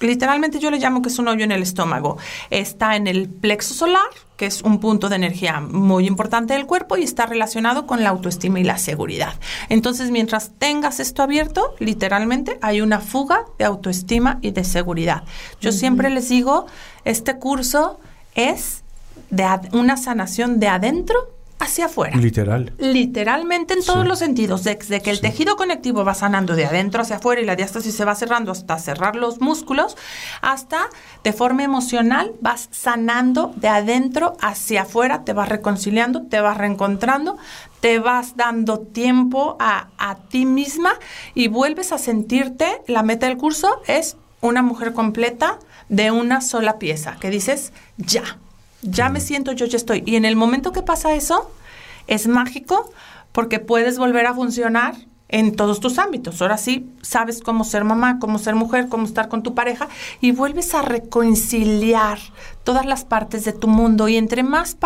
literalmente yo le llamo que es un hoyo en el estómago. Está en el plexo solar, que es un punto de energía muy importante del cuerpo y está relacionado con la autoestima y la seguridad. Entonces, mientras tengas esto abierto, literalmente hay una fuga de autoestima y de seguridad. Yo siempre les digo, este curso es de una sanación de adentro hacia afuera. Literal. Literalmente en todos Sí. los sentidos, desde que el Sí. tejido conectivo va sanando de adentro hacia afuera y la diástasis se va cerrando hasta cerrar los músculos, hasta de forma emocional vas sanando de adentro hacia afuera, te vas reconciliando, te vas reencontrando, te vas dando tiempo a, a ti misma y vuelves a sentirte, la meta del curso es una mujer completa de una sola pieza, que dices, ya, ya me siento, yo ya estoy. Y en el momento que pasa eso, es mágico porque puedes volver a funcionar en todos tus ámbitos. Ahora sí, sabes cómo ser mamá, cómo ser mujer, cómo estar con tu pareja y vuelves a reconciliar todas las partes de tu mundo. Y entre más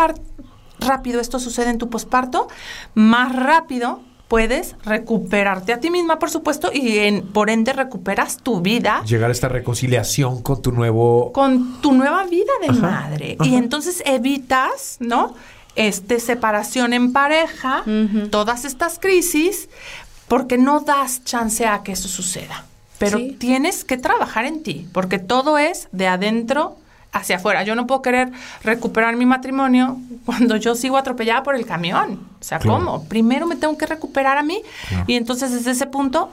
rápido esto sucede en tu posparto, más rápido puedes recuperarte a ti misma, por supuesto, y en, por ende recuperas tu vida Llegar a esta reconciliación con tu nuevo... con tu nueva vida de Ajá, madre. ajá. Y entonces evitas, ¿no? Este separación en pareja, todas estas crisis, porque no das chance a que eso suceda. Pero Sí. tienes que trabajar en ti, porque todo es de adentro hacia afuera. Yo no puedo querer recuperar mi matrimonio cuando yo sigo atropellada por el camión. O sea, Claro. ¿cómo? Primero me tengo que recuperar a mí Claro. y entonces desde ese punto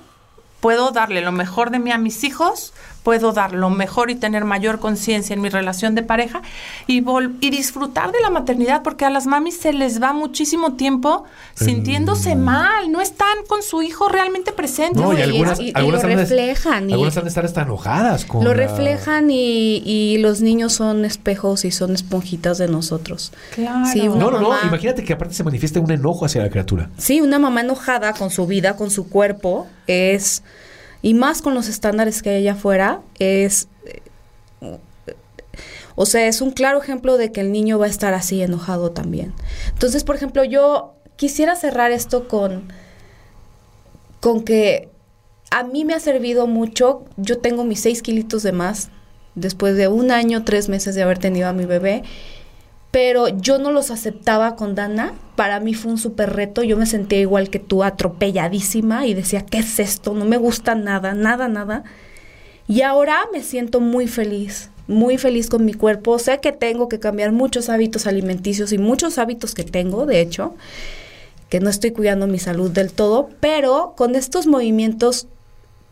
puedo darle lo mejor de mí a mis hijos, puedo dar lo mejor y tener mayor conciencia en mi relación de pareja y, vol- y disfrutar de la maternidad, porque a las mamis se les va muchísimo tiempo sintiéndose mal, no están con su hijo realmente presentes. No, y y- algunas, y- y algunas lo reflejan y- algunas han de estar hasta enojadas con Lo la- reflejan y, y los niños son espejos y son esponjitas de nosotros. Claro. Sí, No, no, no. Imagínate que aparte se manifiesta un enojo hacia la criatura. Sí, una mamá enojada con su vida, con su cuerpo, es, y más con los estándares que hay allá afuera, es, o sea, es un claro ejemplo de que el niño va a estar así enojado también. Entonces, por ejemplo, yo quisiera cerrar esto con, con que a mí me ha servido mucho, yo tengo mis seis kilitos de más después de un año, tres meses de haber tenido a mi bebé. Pero yo no los aceptaba con Dana. Para mí fue un súper reto. Yo me sentía igual que tú, atropelladísima y decía, ¿qué es esto? No me gusta nada, nada, nada. Y ahora me siento muy feliz, muy feliz con mi cuerpo. Sé que tengo que cambiar muchos hábitos alimenticios y muchos hábitos que tengo, de hecho, que no estoy cuidando mi salud del todo, pero con estos movimientos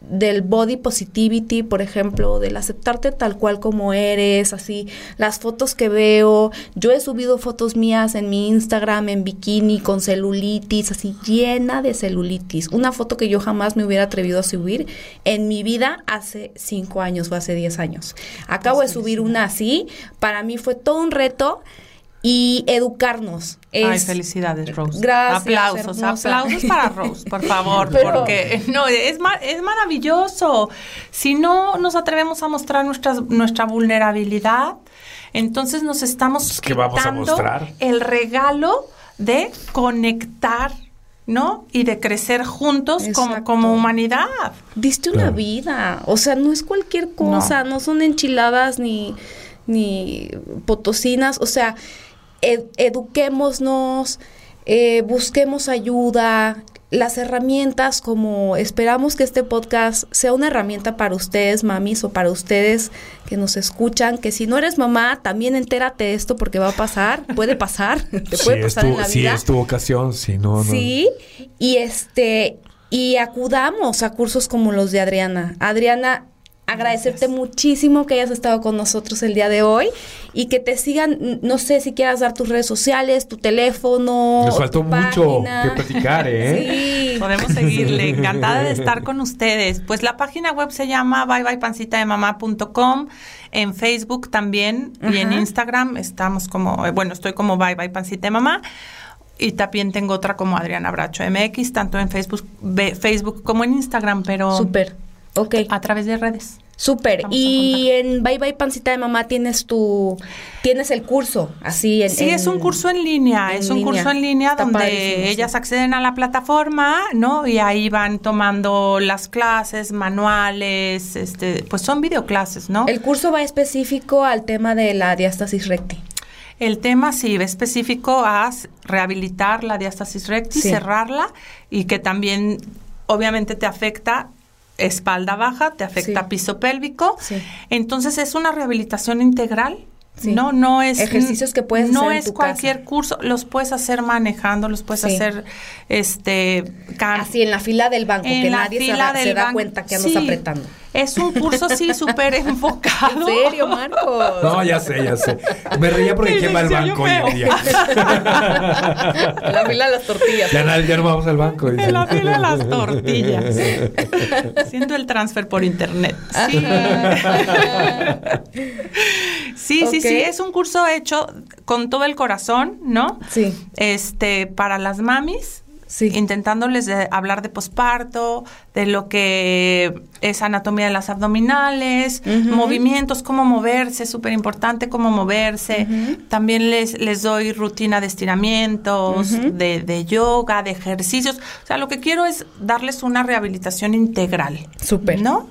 del body positivity, por ejemplo, del aceptarte tal cual como eres, así, las fotos que veo, yo he subido fotos mías en mi Instagram en bikini con celulitis, así llena de celulitis, una foto que yo jamás me hubiera atrevido a subir en mi vida hace cinco años o hace diez años. Acabo de subir una así, para mí fue todo un reto y educarnos. Ay, felicidades, Rose. Gracias. Aplausos, aplausos para Rose, por favor, porque no, es, es maravilloso. Si no nos atrevemos a mostrar nuestra, nuestra vulnerabilidad, entonces nos estamos ¿Qué vamos a mostrar? el regalo de conectar ¿no? Y de crecer juntos como, como, humanidad. Diste una vida, o sea, no es cualquier cosa, no, no son enchiladas ni, ni potosinas, o sea, eduquémonos, eh, busquemos ayuda, las herramientas como esperamos que este podcast sea una herramienta para ustedes, mamis, o para ustedes que nos escuchan, que si no eres mamá, también entérate de esto porque va a pasar, puede pasar, te puede pasar en la vida. Sí, es tu ocasión, si no, no. Sí, y este, y acudamos a cursos como los de Adriana. Adriana agradecerte muchísimo que hayas estado con nosotros el día de hoy y que te sigan, no sé si quieras dar tus redes sociales, tu teléfono. Nos faltó mucho que platicar, ¿eh? Sí. Podemos seguirle, encantada de estar con ustedes. Pues la página web se llama byebypancitademamá.com, en Facebook también y en Instagram estamos como, eh, bueno, estoy como bye bye pancita de mamá. Y también tengo otra como Adriana Bracho MX, tanto en Facebook, Facebook como en Instagram, pero... Súper Ok. A través de redes. Súper. Y en Bye Bye Pancita de Mamá tienes tu, tienes el curso, así en, Sí, es un curso en línea, es un curso en línea donde ellas acceden a la plataforma, ¿no? Y ahí van tomando las clases, manuales, este, pues son videoclases, ¿no? El curso va específico al tema de la diástasis recti. El tema sí va específico a rehabilitar la diástasis recti, cerrarla y que también obviamente te afecta espalda baja, te afecta piso pélvico. Entonces es una rehabilitación integral. No, no es ejercicios que puedes no hacer es cualquier curso, los puedes hacer manejando, los puedes hacer este así en la fila del banco que nadie se da, cuenta que andas apretando. Es un curso así súper enfocado. ¿En serio, Marcos? No, ya sé, ya sé. Me reía porque quema el banco hoy en día. la fila de las tortillas. Ya, ya no vamos al banco. En la fila de las tortillas. Haciendo el transfer por internet. Sí. sí, sí, sí. Es un curso hecho con todo el corazón, ¿no? Sí. Este, para las mamis intentándoles hablar de posparto, de lo que es anatomía de las abdominales, movimientos, cómo moverse, súper importante cómo moverse. También les, les doy rutina de estiramientos, de, de, yoga, de ejercicios. O sea, lo que quiero es darles una rehabilitación integral. Súper. ¿No?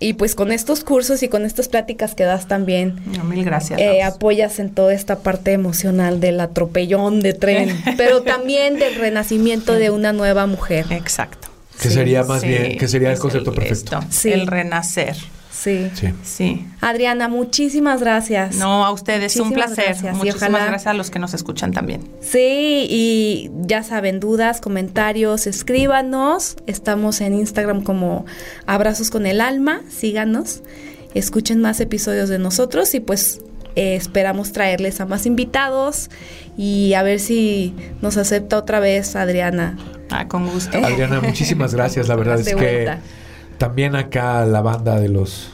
Y pues con estos cursos y con estas pláticas que das también, mil gracias. Eh, apoyas en toda esta parte emocional del atropellón de tren, pero también del renacimiento de una nueva mujer. Exacto. Que sería más bien, que sería el concepto perfecto. sí. El renacer. Sí. sí. Adriana, muchísimas gracias. No, a ustedes, un placer. Gracias. Muchísimas gracias a los que nos escuchan también. Sí, y ya saben, dudas, comentarios, escríbanos. Estamos en Instagram como Abrazos con el Alma. Síganos. Escuchen más episodios de nosotros y pues eh, esperamos traerles a más invitados y a ver si nos acepta otra vez Adriana. Ah, con gusto. Adriana, muchísimas gracias. La verdad es que también acá la banda de los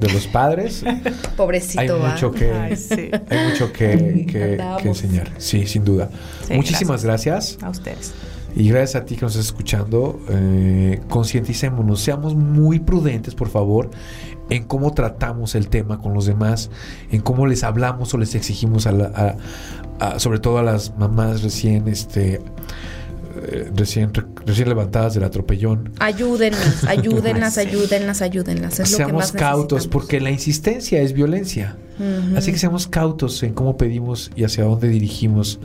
de los padres. Pobrecito. Hay mucho que, hay mucho que, enseñar. Sí, sin duda. Muchísimas gracias. A ustedes. Y gracias a ti que nos estás escuchando. Eh, concienticémonos, seamos muy prudentes, por favor, en cómo tratamos el tema con los demás, en cómo les hablamos o les exigimos a, la, sobre todo a las mamás recién este, eh, recién, recién levantadas del atropellón. Ayúdenlas, ayúdenlas, Sí. ayúdenlas, ayúdenlas. Es lo que seamos más cautos, porque la insistencia es violencia. Así que seamos cautos en cómo pedimos y hacia dónde dirigimos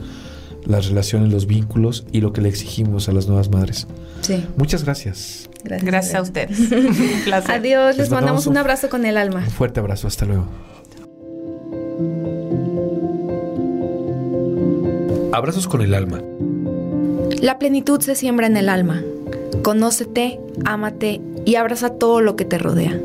las relaciones, los vínculos y lo que le exigimos a las nuevas madres. Sí, Muchas gracias. gracias. Gracias a ustedes. Un placer. Adiós, les Les mandamos mandamos un un- abrazo con el alma. Un fuerte abrazo. Hasta luego. Abrazos con el alma. La plenitud se siembra en el alma. Conócete, ámate y abraza todo lo que te rodea.